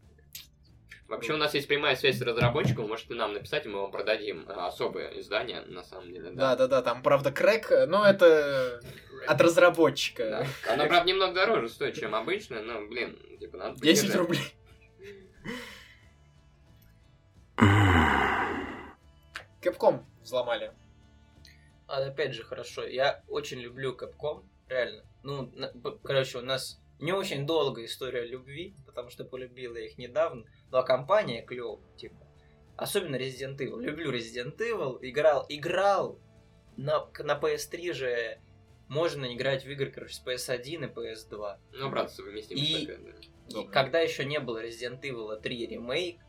Вообще у нас есть прямая связь с разработчиком, вы можете нам написать, и мы вам продадим а, особое издание, на самом деле, да. Да-да-да, там, правда, crack, но это от разработчика. Да. Оно, правда, немного дороже стоит, чем обычно, но, блин, типа, надо 10 поддержать. рублей. Кэпком взломали. А опять же, хорошо, я очень люблю Capcom, реально. Ну, короче, у нас не очень долгая история любви, потому что полюбила их недавно, но компания клёвая, типа. Особенно Resident Evil. Люблю Resident Evil, играл, играл на, на PS3 же можно играть в игры, короче, с PS1 и PS2. Ну, правда, совместимость И- такая, да. И когда еще не было Resident Evil 3 ремейк,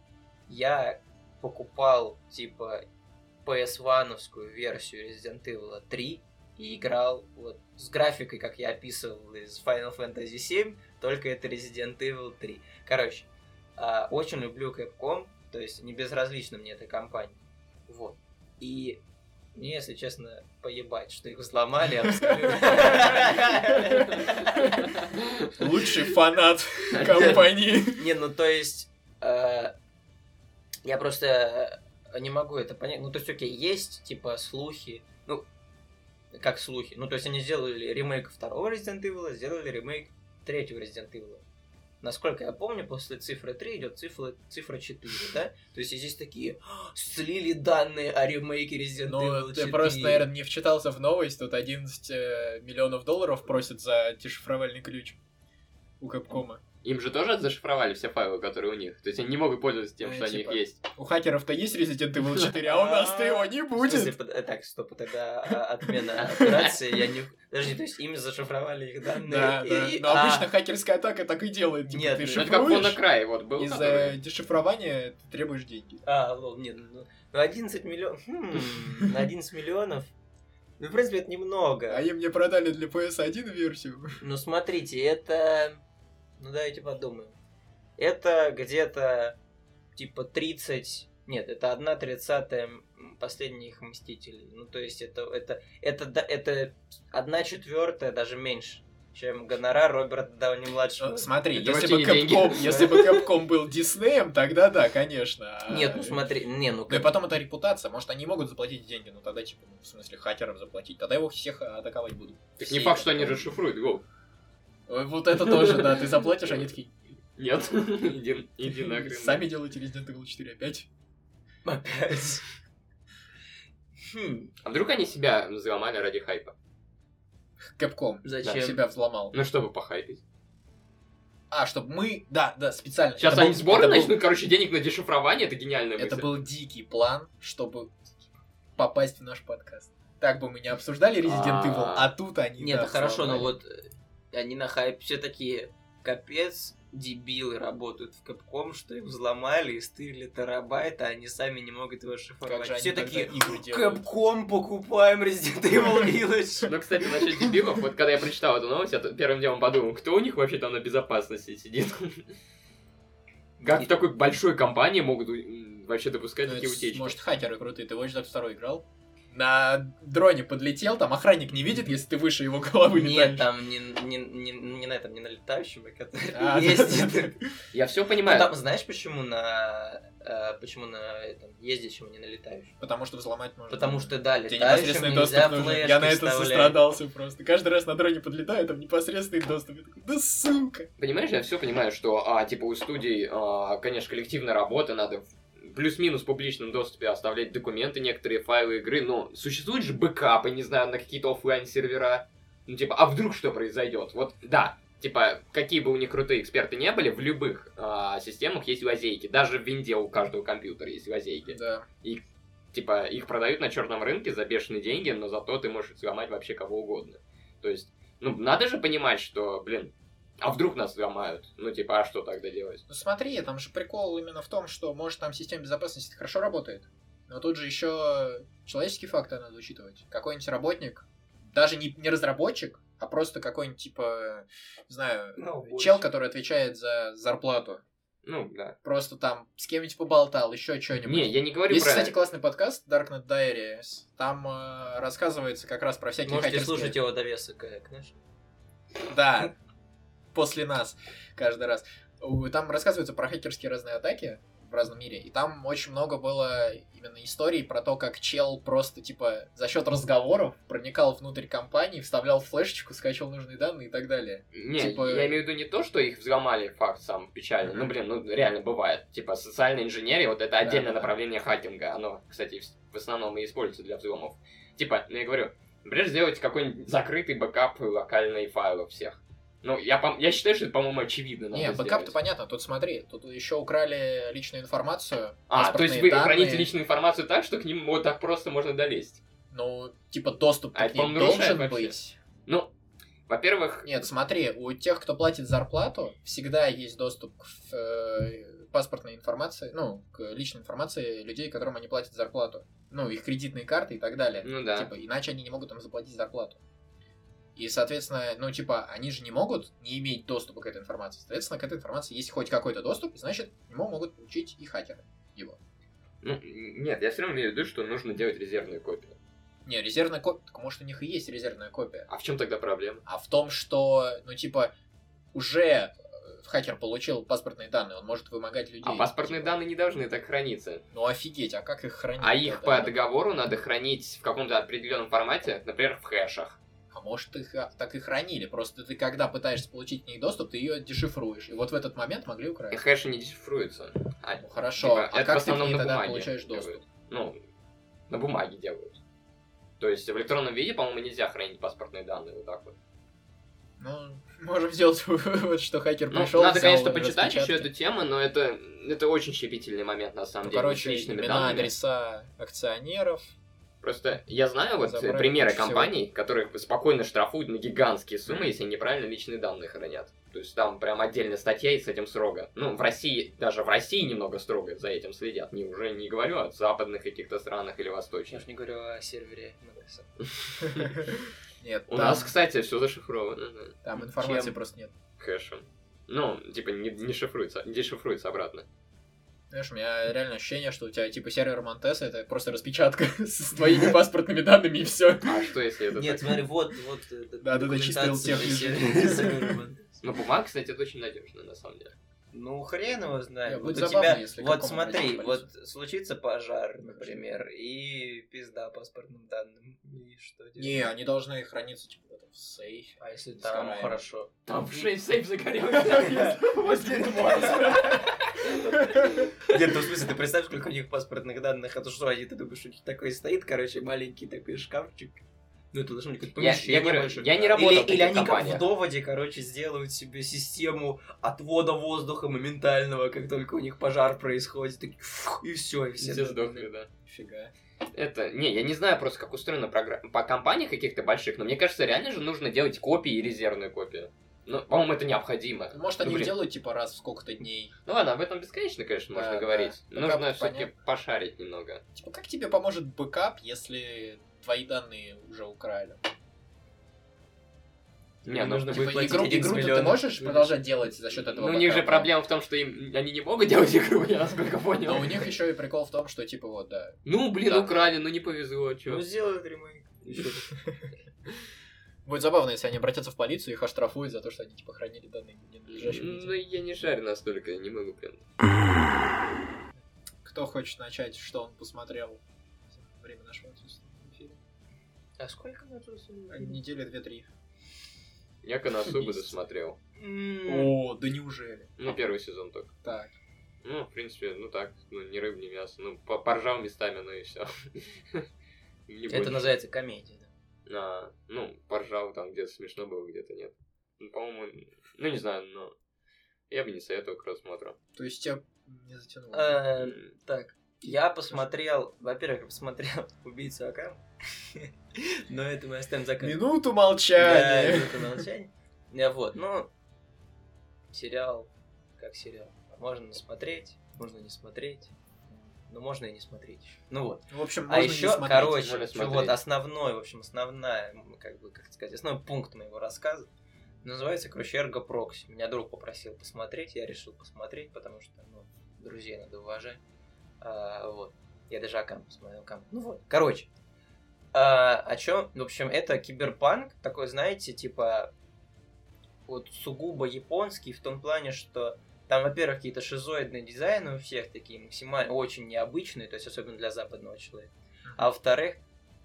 я покупал, типа, PS1 версию Resident Evil 3 и играл вот с графикой, как я описывал из Final Fantasy 7, только это Resident Evil 3. Короче, а, очень люблю Capcom, то есть не безразлична мне эта компания. Вот. И мне, если честно, поебать, что их взломали абсолютно. Лучший фанат компании. Не, ну то есть э, я просто э, не могу это понять. Ну то есть, окей, есть типа слухи, ну как слухи. Ну то есть они сделали ремейк второго Resident Evil, сделали ремейк третьего Resident Evil. Насколько я помню, после цифры 3 идет цифра, цифра 4, да? То есть здесь такие «А, слили данные о ремейке Resident Ну, Evil ты 4. просто, наверное, не вчитался в новость. Тут 11 э, миллионов долларов просят за дешифровальный ключ у Капкома. Им же тоже зашифровали все файлы, которые у них. То есть они не могут пользоваться тем, Ну, что они типа, их есть. У хакеров-то есть Resident Evil 4, а у нас-то его не будет. э, Так, стоп, тогда а, отмена операции. Я не... Подожди, то есть им зашифровали их данные? Да, Но а, обычно хакерская атака так и делает. Типа, Нет, ты ну, Ну, это как шифруешь, Монокрай, вот был, из-за дешифрования ты требуешь деньги. А, лол, нет, ну, ну 11 миллионов... Хм, на 11 миллионов... Ну, в принципе, это немного. А им мне продали для PS1 версию. Ну, смотрите, это... Ну, давайте подумаем. Это где-то, типа, 30... Нет, это 1 тридцатая последних Мстителей. Ну, то есть, это, это, это, да- это 1 четвертая, даже меньше, чем гонорар Роберта Дауни-младшего. Ну, Смотри, Это если бы. Capcom, если бы Capcom был Диснеем, тогда да, конечно. Нет, ну смотри, не, ну Ну и потом это репутация, может они могут заплатить деньги, ну тогда типа, ну, в смысле хакерам заплатить, тогда его всех атаковать будут. Так не факт, что они расшифруют, гоу. Вот это тоже, да, ты заплатишь, они такие, Нет, иди, иди нахрен. сами делайте Resident Evil 4 опять. Опять. Хм, А вдруг они себя взломали ради хайпа? Capcom зачем? себя взломал. Ну, чтобы похайпить. А, чтобы мы, да, да, специально. Сейчас Это они был- сборы это был- начнут, короче, денег на дешифрование, это гениальная Это был дикий план, чтобы попасть в наш подкаст. Так бы мы не обсуждали Resident А. Evil, а тут они... Нет, да, хорошо, но вот э, они на хайп все такие капец, дебилы работают в Capcom, что их взломали и стырили терабайт, а они сами не могут его шифровать. Все такие? Capcom покупаем Resident Evil Village. Ну, кстати, насчет дебилов, вот когда я прочитал эту новость, я первым делом подумал, кто у них вообще там на безопасности сидит? Как в такой большой компании могут вообще допускать Ну, такие утечки? Может, хакеры крутые. Ты Watch Dogs 2 играл? На дроне подлетел, там охранник не видит, если ты выше его головы Нет, летаешь. там не, не, не, не на этом, не на летающем, а А, да. Я все Ну, понимаю. там, знаешь, почему на э, почему на этом ездящем, а не на летающем? Потому что взломать можно. Потому что да, летающим непосредственный нельзя доступ Я на это сострадался просто. Каждый раз на дроне подлетаю, там непосредственный доступ. Я такой, да сука. Понимаешь, я все понимаю, что, а, типа, у студий, а, конечно, коллективная работа, надо плюс-минус в публичном доступе оставлять документы, некоторые файлы игры, но существуют же бэкапы, не знаю, на какие-то оффлайн сервера Ну, типа, а вдруг что произойдет? Вот, да, типа, какие бы у них крутые эксперты не были, в любых а, системах есть лазейки. Даже в винде у каждого компьютера есть лазейки. Да. Типа, их продают на черном рынке за бешеные деньги, но зато ты можешь сломать вообще кого угодно. То есть, ну, надо же понимать, что, блин, а вдруг нас сломают? Ну, типа, а что тогда делать? Ну смотри, там же прикол именно в том, что, может, там система безопасности хорошо работает. Но тут же еще человеческий фактор надо учитывать. Какой-нибудь работник, даже не, не разработчик, а просто какой-нибудь, типа, не знаю, Ну, чел, который отвечает за зарплату. Ну, да. Просто там с кем-нибудь поболтал, еще что-нибудь. Не, я не говорю Есть, про... кстати, классный подкаст Darknet Diaries. Там э, рассказывается как раз про всякие Можете хакерские- слушать его довесок, как, знаешь. Да, после нас каждый раз. Там рассказывается про хакерские разные атаки. в разном мире. И там очень много было именно историй про то, как чел просто, типа, за счет разговоров проникал внутрь компании, вставлял флешечку, скачивал нужные данные и так далее. Не, Типа- я имею в виду не то, что их взломали, факт сам печальный. Ну, Мгм. блин, ну реально бывает. Типа социальная инженерия, вот это отдельное да. направление хакинга. Оно, кстати, в- в основном и используется для взломов. Типа, ну я говорю, например, сделать какой-нибудь закрытый бэкап локальные файлов всех. Ну, я, я считаю, что это, по-моему, очевидно. Не, бэкап-то понятно, тут смотри, тут еще украли личную информацию. А, то есть вы данные. храните личную информацию так, что к ним вот так просто можно долезть. Ну, типа, доступ А к ним должен вообще. быть. Ну, во-первых, Нет, смотри, у тех, кто платит зарплату, всегда есть доступ к э, паспортной информации, ну, к личной информации людей, которым они платят зарплату. Ну, их кредитные карты и так далее. ну да. Типа, иначе они не могут им заплатить зарплату. И, соответственно, ну, типа, они же не могут не иметь доступа к этой информации. Соответственно, к этой информации есть хоть какой-то доступ, значит, к нему могут получить и хакеры его. Ну, нет, я все равно имею в виду, что нужно делать резервную копию. Не, резервная копия, так может, у них и есть резервная копия. А в чем тогда проблема? а в том, что, ну, типа, уже э, хакер получил паспортные данные, он может вымогать людей. А паспортные Типа, данные не должны так храниться. Ну, офигеть, а как их хранить? А их по договору надо хранить в каком-то определенном формате, например, в хэшах. А может, их а, так и хранили, просто ты, когда пытаешься получить к ней доступ, ты ее дешифруешь, и вот в этот момент могли И украсть. хэши не дешифруются. А, Ну, хорошо, типа, а как ты к ней тогда бумаге получаешь делают. доступ? Ну, на бумаге делают. То есть в электронном виде, по-моему, нельзя хранить паспортные данные вот так вот. Ну, можем сделать вывод, что хакер Ну, пришел, надо, взял конечно, почитать еще эту тему, но это, это очень щепетильный момент, на самом Ну, деле, короче, имена, данными. адреса акционеров. Просто я знаю вот Забрали примеры кучу всего. компаний, которых спокойно штрафуют на гигантские суммы, Мгм. если неправильно личные данные хранят. То есть там прям отдельная статья и с этим строго. Ну, в России, даже в России немного строго за этим следят. Не, уже не говорю о западных каких-то странах или Я восточных. уж не говорю о сервере. Нет, У нас, кстати, все зашифровано. там информации просто нет. Хэшем. Ну, типа, не, не шифруется, не шифруется обратно. Знаешь, у меня реально ощущение, что у тебя типа сервер Монтеса это просто распечатка с твоими паспортными данными и все. А что если это Нет, смотри, вот, вот. э, Да, да, да, чистый Медекса. Ну, бумага, кстати, это очень надежно, на самом деле. Ну, хрен его знает. будет Вот у забавно, тебя, если вот смотри, вот случится пожар, например, и пизда паспортным данным. И что делать? Не, они должны храниться типа в сейфе. А если там хорошо? Там в 6 сейф загорелся. Нет, ну в смысле, ты представь, сколько у них паспортных данных, а то что, они, ты думаешь, у них такой стоит, короче, маленький такой шкафчик. Ну, это должно быть какое-то Я- помещение я говорю, большое. я не работал или, в или они как компаниях. в доводе, короче, сделают себе систему отвода воздуха моментального, как только у них пожар происходит, так, фух, и все, и все. Все сдохли, да. Фига. Это, не, я не знаю просто, как устроена программа по компаниях каких-то больших, но мне кажется, реально же нужно делать копии и резервную копию. Ну, по-моему, это необходимо. Может, Ну, они блин. делают типа раз в сколько-то дней. Ну ладно, об этом бесконечно, конечно, Да, можно да. говорить. Ну, Нужно все-таки пошарить немного. Типа, как тебе поможет бэкап, если твои данные уже украли? Не, ну, нужно Типа, будет платить игру, 11 игру ты можешь продолжать делать за счет этого Ну, у них же проблема в том, что им они не могут делать игру, я насколько понял. Но у них еще и прикол в том, что типа вот, да. Ну, блин, Да. украли, ну не повезло, чё. Ну, сделают ремейк. Будет забавно, если они обратятся в полицию и их оштрафуют за то, что они типа хранили данные в ненадлежащем Ну, я не шарю настолько, я не могу прям. Кто хочет начать, что он посмотрел за время нашего отсутствия в эфире? А сколько на это А, Недели две-три. Я Коносубу досмотрел. О, да неужели? Ну, первый сезон только. Так. Ну, в принципе, ну так, ну, ни рыб, ни мясо. Ну, по- поржал местами, ну и все. Это называется комедия, да. А, ну, поржал там где-то смешно было, где-то нет. Ну, по-моему, ну не знаю, но я бы не советовал к просмотру. То есть тебя не затянуло? Э, Так, я посмотрел, во-первых, я посмотрел «Убийцу Акам», но это мы оставим за кадром. Минуту Да, молчания. минута молчания. Э, Вот, ну, сериал, как сериал. Можно смотреть, можно не смотреть, но можно и не смотреть. Ну вот. В общем, А еще, смотреть. короче, смотреть. вот основной, в общем, основная, как бы, как сказать, основной пункт моего рассказа называется, короче, Эрго Прокси. Меня друг попросил посмотреть, я решил посмотреть, потому что, ну, друзей надо уважать. А, вот. Я даже Акам посмотрел, Акам. Ну вот, короче. А, о чем? В общем, это киберпанк, такой, знаете, типа, вот сугубо японский, в том плане, что Там, во-первых, какие-то шизоидные дизайны у всех такие максимально очень необычные, то есть особенно для западного человека. А во-вторых,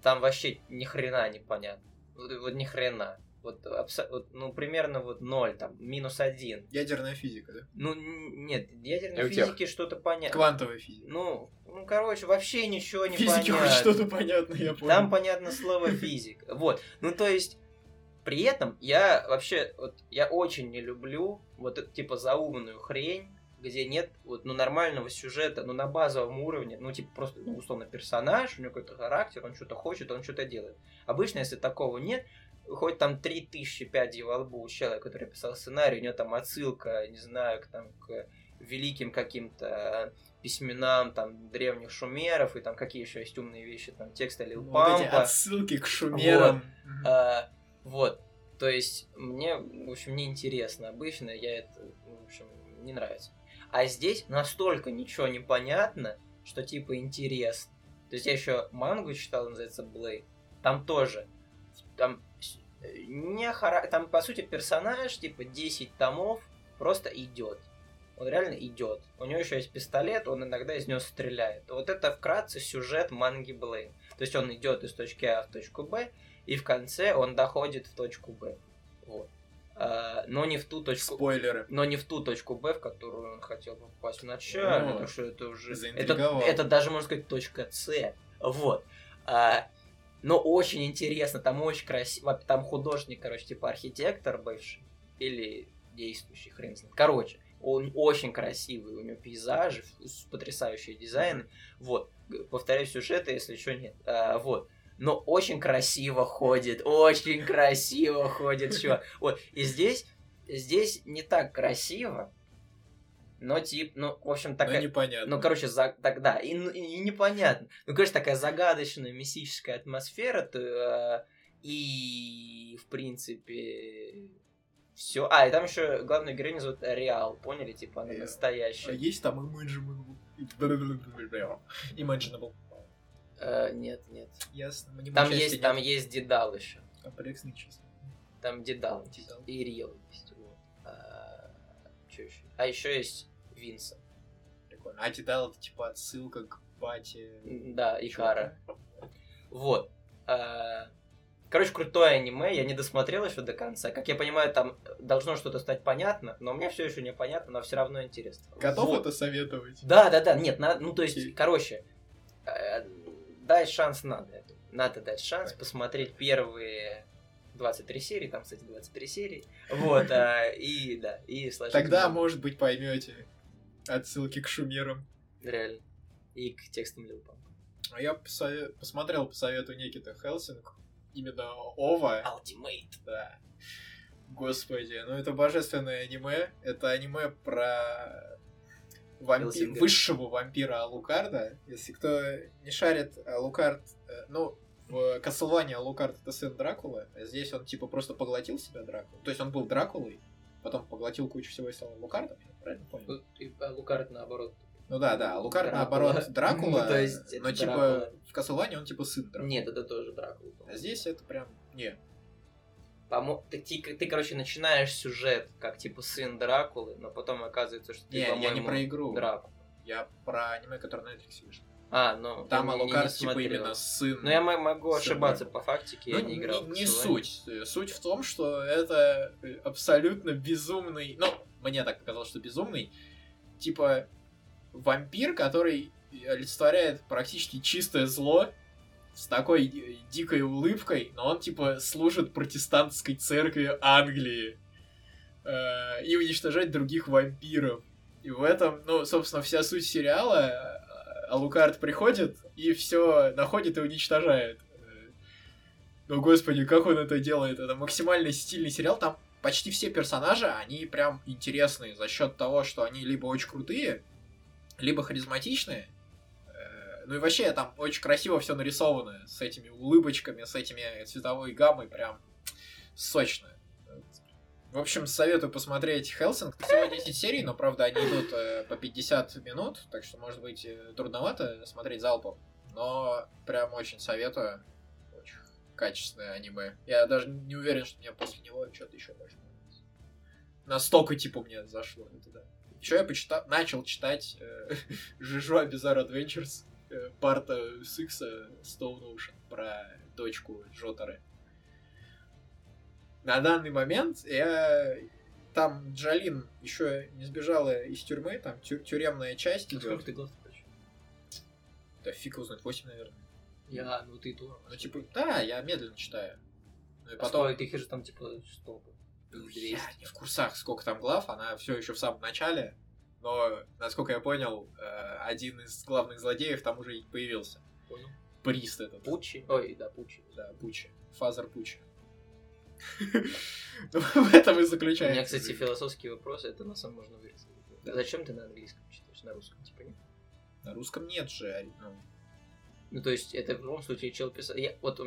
там вообще ни хрена непонятно. Вот, вот ни хрена. Вот, абсо- вот, ну, примерно вот ноль, там, минус один. Ядерная физика, да? Ну, нет, ядерной Эутех. физики что-то понятно. Квантовая физика. Ну, ну, короче, вообще ничего не Физики хоть понятно. что-то понятно, я понял. Там понятно слово физик. Вот. Ну, то есть, при этом я вообще, вот, я очень не люблю вот эту, типа, заумную хрень, где нет вот, ну, нормального сюжета, ну, на базовом уровне, ну, типа, просто, ну, условно, персонаж, у него какой-то характер, он что-то хочет, он что-то делает. Обычно, если такого нет, хоть там 3000 пядей во лбу у человека, который писал сценарий, у него там отсылка, не знаю, к, там, к великим каким-то письменам там древних шумеров и там какие еще есть умные вещи, там тексты Лил Ну, Вот Пампа. отсылки к шумерам. Мгм. А, вот. То есть мне, в общем, неинтересно обычно, я это, в общем, не нравится. А здесь настолько ничего не понятно, что типа интересно. То есть я еще мангу читал, называется Блейд. Там тоже. Там не хара... Там, по сути, персонаж, типа, 10 томов просто идет. Он реально идет. У него еще есть пистолет, он иногда из него стреляет. Вот это вкратце сюжет манги Блейд. То есть он идет из точки А в точку Б, и в конце он доходит в точку Б. Вот. А, но не в ту точку Спойлеры. но не в ту точку Б, в которую он хотел попасть вначале, О, потому что это уже... Это, это даже, можно сказать, точка С. Вот. А, но очень интересно, там очень красиво, там художник, короче, типа архитектор бывший, или действующий, хрен знает. Короче, он очень красивый, у него пейзажи, потрясающие дизайны. Вот. Повторяю, сюжета, если что, нет. А, вот. Но очень красиво ходит, очень красиво ходит, чувак. Вот. И здесь, здесь не так красиво, но тип, ну, в общем, Ну, такая... непонятно. Ну, короче, за... тогда. И, и- и непонятно. Ну, короче, такая загадочная, мистическая атмосфера. то, э, и, в принципе, все. А, и там еще главную героиню зовут Реал, поняли? Типа, она А настоящая. есть там Imaginable? Imaginable. Э, нет, нет. Ясно. Там есть, там есть Дедал еще. Комплексный чисто. Там Дедал. Дедал. И Риэл есть. Вот. что еще? А еще есть Винса. Прикольно. А Тидал это типа отсылка к пати. Да, и Кара. Вот. А, Короче, крутое аниме, я не досмотрел еще до конца. Как я понимаю, там должно что-то стать понятно, но мне все еще непонятно, но все равно интересно. Готов Вот. это советовать? Да, да, да, нет, надо, ну то есть, Окей. короче, э, дать шанс надо. Надо дать шанс Понятно. посмотреть первые 23 серии, там, кстати, 23 серии. Вот, а, и да, и сложить. Тогда, может быть, поймете отсылки к шумерам. Реально. И к текстам Лил Пампа. А я посове- посмотрел по совету Никита Хелсинг. Именно Ова. Ultimate. Да. Господи, ну это божественное аниме. Это аниме про вампи- высшего вампира Алукарда. Если кто не шарит, Алукард... э, Ну, в Castlevania Алукард это сын Дракулы. а Здесь он типа просто поглотил себя Дракулу. То есть он был Дракулой, потом поглотил кучу всего и стал Алукардом. Я правильно понял? Ну, а Лукард наоборот. Ну да, да, Алукард Дракула. наоборот Дракула, Ну, то есть но типа Дракула. в Castlevania он типа сын Дракулы. Нет, это тоже Дракула. А здесь это прям... Не, Помо- Ты, ты, ты, короче, начинаешь сюжет как типа сын Дракулы, но потом оказывается, что ты, не, я не про игру. Дракула. Я про аниме, которое на Netflix вышло. А, ну, Там я не- не Алукард типа именно сын. Ну, я могу сын ошибаться по фактике, Ну, я не играл. не Castlevania. суть. Суть в том, что это абсолютно безумный... Ну, мне так показалось, что безумный. Типа вампир, который олицетворяет практически чистое зло с такой э, дикой улыбкой, но он типа служит протестантской церкви Англии э, и уничтожает других вампиров. И в этом, ну, собственно, вся суть сериала. Алукард приходит и все находит и уничтожает. Э, Ну, господи, как он это делает? Это максимально стильный сериал. Там почти все персонажи, они прям интересные за счет того, что они либо очень крутые, либо харизматичные. Э, Ну и вообще там очень красиво все нарисовано с этими улыбочками, с этими цветовой гаммой, прям сочно. В общем, советую посмотреть Хелсинг. Всего 10 серий, но, правда, они идут э, по 50 минут, так что, может быть, э, трудновато смотреть залпом. Но прям очень советую. Очень качественное аниме. Я даже не уверен, что мне после него что-то еще может понравиться. Настолько, типа, мне зашло это, да. Еще я почитал, начал читать э, Жижуа Bizarre Adventures э, парта Сикса Stone Ocean про дочку Джотары. На данный момент я там Джалин еще не сбежала из тюрьмы, там тю- тюремная часть А Сколько идет. ты глав? Да фиг знает, 8, наверное. Я, ну ты то. Ну, типа, да, я медленно читаю. Ну, и А потом... сколько их же там, типа, что? Ну, 200. Я не в курсах, сколько там глав, она все еще в самом начале. Но, насколько я понял, э, один из главных злодеев там уже и появился. Понял. Priest этот. Pucci. Ой, да, Pucci. Да, Pucci. Father Pucci. В этом и У заключается. меня, кстати, философский вопрос, это на самом можно вырезать. Зачем ты на английском читаешь, на русском, типа, нет? На русском нет же. ну, Ну, то есть, это в любом случае чел писал... Я, вот, у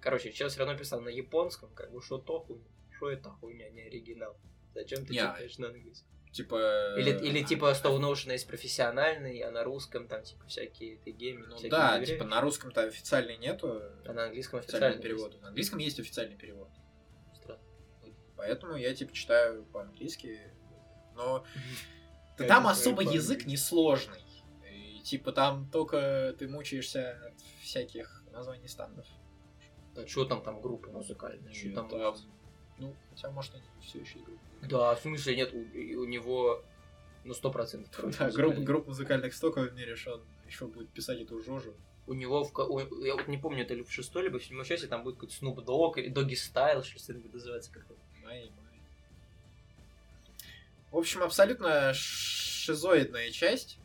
короче, чел все равно писал на японском, как бы, что то хуйня, что это хуйня, не оригинал. Зачем ты Не, читаешь на английском? Типа... Или, э, или типа Stone Ocean есть профессиональный, а на русском там типа всякие ты геймы, Ну всякие да, не типа на русском-то официальный нету А на английском официального официальный перевода. На английском есть официальный перевод. Поэтому я типа читаю по-английски. Но да там особо язык несложный. И, типа там только ты мучаешься от всяких названий стандов. Да что там там группы музыкальные? Что И там? там, ну, хотя может они все еще играют. Да, в смысле нет, у, у него ну сто процентов. Да, групп, групп музыкальных столько в мире, что он еще будет писать эту жожу. У него в у- я вот не помню, это ли в шестой либо в седьмой части там будет какой-то Snoop Dogg или Doggy Style, что это будет май. В общем, абсолютно шизоидная часть.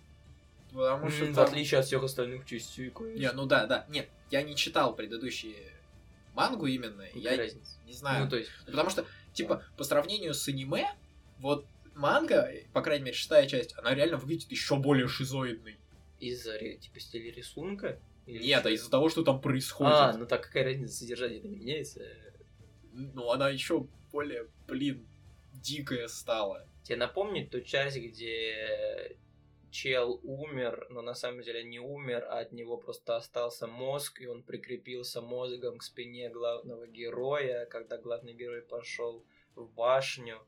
Потому что В там- отличие от всех остальных частей. Не, ну да, да. Нет, я не читал предыдущие мангу именно. Я Какая разница? не знаю. Ну, то есть, Потому что, типа, по сравнению с аниме, вот манга, по крайней мере, шестая часть, она реально выглядит еще более шизоидной. из-за типа стиля рисунка? Или Нет, а из-за того, что там происходит. А, ну так какая разница, содержание меняется. Ну, она еще более, блин, дикая стала. Тебе напомнить ту часть, где чел умер, но на самом деле не умер, а от него просто остался мозг, и он прикрепился мозгом к спине главного героя, когда главный герой пошел в башню,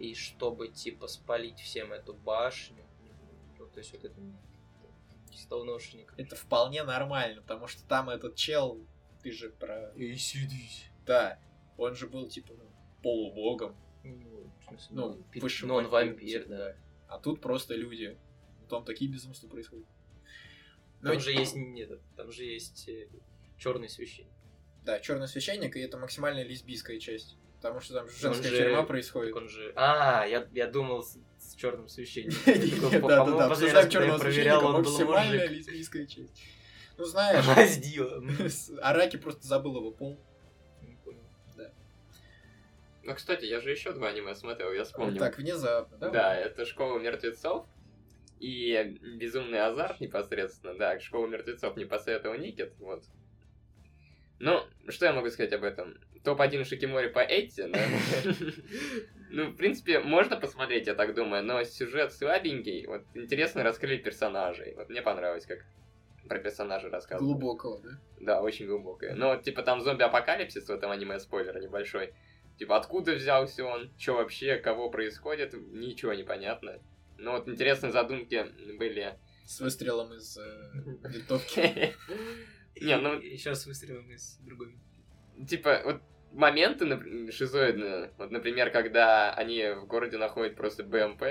и чтобы, типа, спалить всем эту башню, ну, то есть вот это столношник. Это вполне нормально, потому что там этот чел, ты же про... И сидись. Да, он же был, типа, ну, полубогом. Ну, в смысле, Ну, ну, он вампир, да. А тут просто люди. Там такие безумства происходят. Ну, Там же есть, нет, там же есть черный священник. Да, черный священник, и это максимально лесбийская часть. Потому что там женская же- тюрьма происходит. он же... А, я, я думал с, с черным священником. Да, да, да, обсуждаем черного проверял, священника, максимально лесбийская часть. Ну, знаешь, Раздел. с- Араки просто забыл его пол. Ну, кстати, я же еще два аниме смотрел, я вспомнил. Так, внезапно, да? Да, это Школа мертвецов и Безумный азарт непосредственно. Да, Школа мертвецов не посоветовал Никит, вот. Ну, что я могу сказать об этом? Топ-1 Шикимори по Эти, да? Ну, в принципе, можно посмотреть, я так думаю, но сюжет слабенький. Вот интересно раскрыли персонажей. Вот мне понравилось, как про персонажей рассказывали. Глубокого, да? Да, очень глубокое. Но вот, типа, там зомби-апокалипсис в этом аниме, спойлер небольшой. Типа, откуда взялся он, что вообще, кого происходит, ничего не понятно. Но вот интересные задумки были. С выстрелом из э, винтовки. Не, ну, Еще с выстрелом из другой. типа, вот моменты шизоидные. Вот, например, когда они в городе находят просто БМП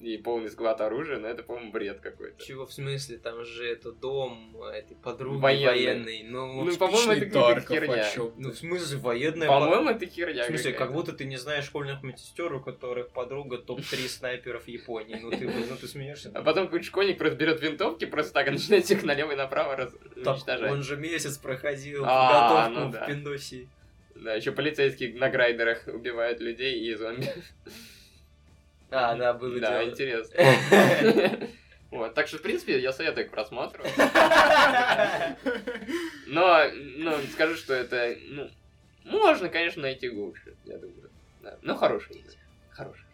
и полный склад оружия, но это, по-моему, бред какой-то. Чего в смысле? Там же это дом этой подруги Военной. военной. Ну, Ну, по-моему, это какая-то херня. ну, в смысле, военная По-моему, это херня В смысле, как будто ты не знаешь школьных медсестер, у которых подруга топ-3 снайперов Японии. Ну ты, ну ты смеешься. А потом какой-то школьник просто берет винтовки, просто так и начинает их налево и направо раз... Уничтожать. он же месяц проходил А, подготовку ну в Пиндосии. Да, еще полицейские на грайдерах убивают людей и зомби. А, да, было Да, дело. интересно. Вот, так что, в принципе, я советую к просмотру. Но, ну, скажу, что это, ну, можно, конечно, найти лучше, я думаю. Да. Ну, хороший. Хороший.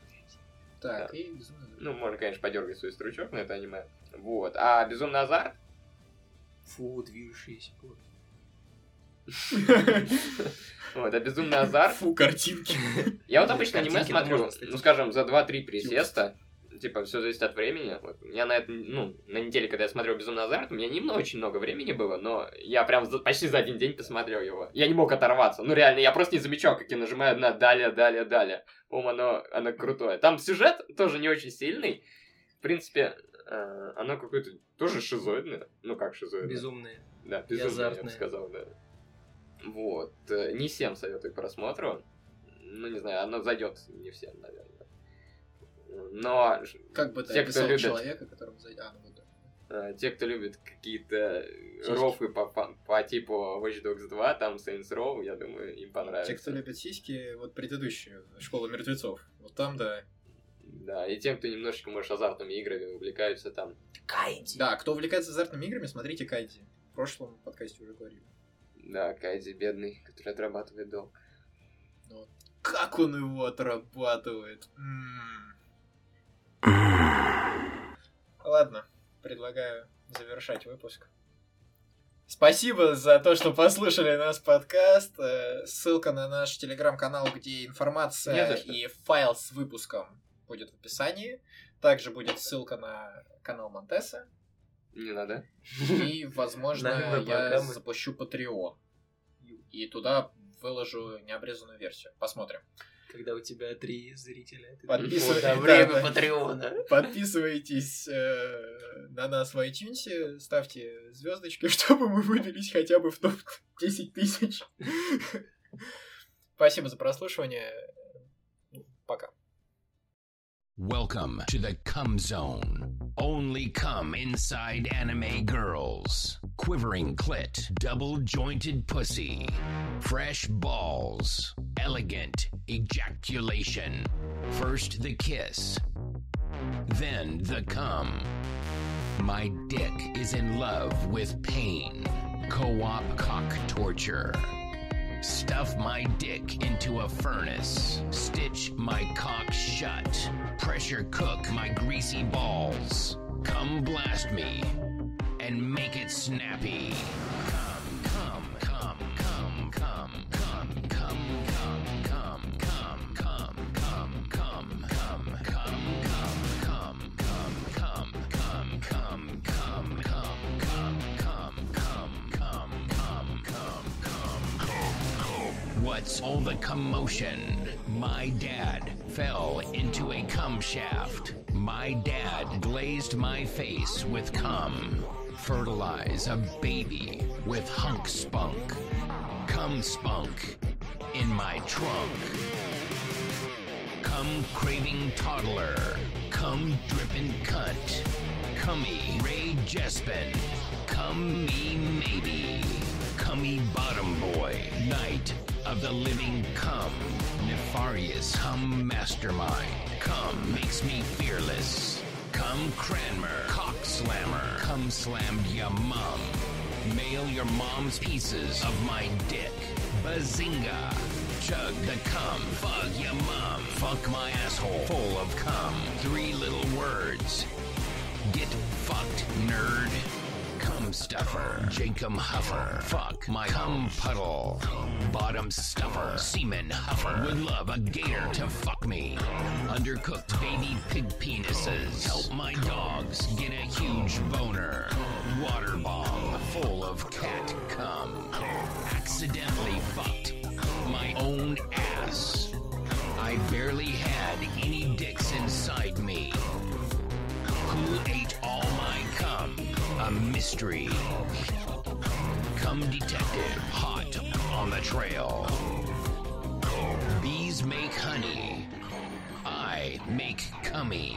Так, Да. и безумно. Ну, можно, конечно, подергать свой стручок на это аниме. Вот. А Безумный азарт? Фу, движущиеся. Вот, а Безумный азарт Фу, картинки. Я вот обычно аниме смотрю, ну, скажем, за 2-3 присеста. типа, все зависит от времени. Вот, у меня на это, ну, на неделе, когда я смотрел «Безумный азарт», у меня не очень много времени было, но я прям за- почти за один день посмотрел его. Я не мог оторваться. Ну, реально, я просто не замечал, как я нажимаю на «далее, далее, далее». По-моему, оно, оно крутое. Там сюжет тоже не очень сильный. В принципе, э, оно какое-то тоже шизоидное. Ну, как шизоидное? Безумные. Да, безумно, я бы сказал, да. Вот. э, Не всем советую к просмотру. Ну, не знаю, оно зайдет не всем, наверное. Но Как бы ты Те, кто описал любит. человека, которому зайдет... А, ну да. э, те, кто любит какие-то рофы по, по, по типу Watch Dogs 2, там Saints Row, я думаю, им понравится. Те, кто любит сиськи, вот предыдущую, Школа мертвецов. Вот там, да. Да, и тем, кто немножечко, может, азартными играми увлекаются там. Кайди. Да, кто увлекается азартными играми, смотрите Кайди. В прошлом подкасте уже говорили. Да, Кайдзи бедный, который отрабатывает долг. Как он его отрабатывает? Ладно, предлагаю завершать выпуск. Спасибо за то, что послушали наш подкаст. Э, Ссылка на наш телеграм-канал, где информация и файл с выпуском будет в описании. Также будет ссылка на канал Монтеса. Не надо. И, возможно, я запущу Patreon. И туда выложу необрезанную версию. Посмотрим. Когда у тебя три зрителя. ты Подписывай- такой, «Вот, да, да, время да. Патреона. Подписывайтесь э, на нас в iTunes, ставьте звездочки, чтобы мы выбились хотя бы в топ 10 тысяч. Спасибо за прослушивание. Пока. Welcome to the Cum Zone. Only cum inside anime girls. Quivering clit, double jointed pussy, fresh balls, elegant ejaculation. First the kiss, then the cum. My dick is in love with pain. Co op cock torture. Stuff my dick into a furnace. Stitch my cock shut. Pressure cook my greasy balls. Come blast me and make it snappy. All the commotion? My dad fell into a cum shaft. My dad glazed my face with cum. Fertilize a baby with hunk spunk. Cum spunk in my trunk. Cum craving toddler. Cum dripping cunt. Cummy Ray Jespin. Come me maybe. Cummy bottom boy. Night of the living cum. Nefarious cum mastermind. Cum makes me fearless. Cum Cranmer. Cock slammer. Cum slammed ya mum. Mail your mom's pieces of my dick. Bazinga. Chug the cum. Fuck ya mum. Fuck my asshole. Full of cum. Three little words. Get fucked, nerd. Stuffer. Jacob Huffer. Fuck my cum puddle. Bottom stuffer. Semen huffer. Would love a gator to fuck me. Undercooked baby pig penises. Help my dogs get a huge boner. Water bomb full of cat cum. Accidentally fucked my own ass. I barely had any dicks inside me. Who ate? A mystery. Come detective, hot on the trail. Bees make honey. I make cummy.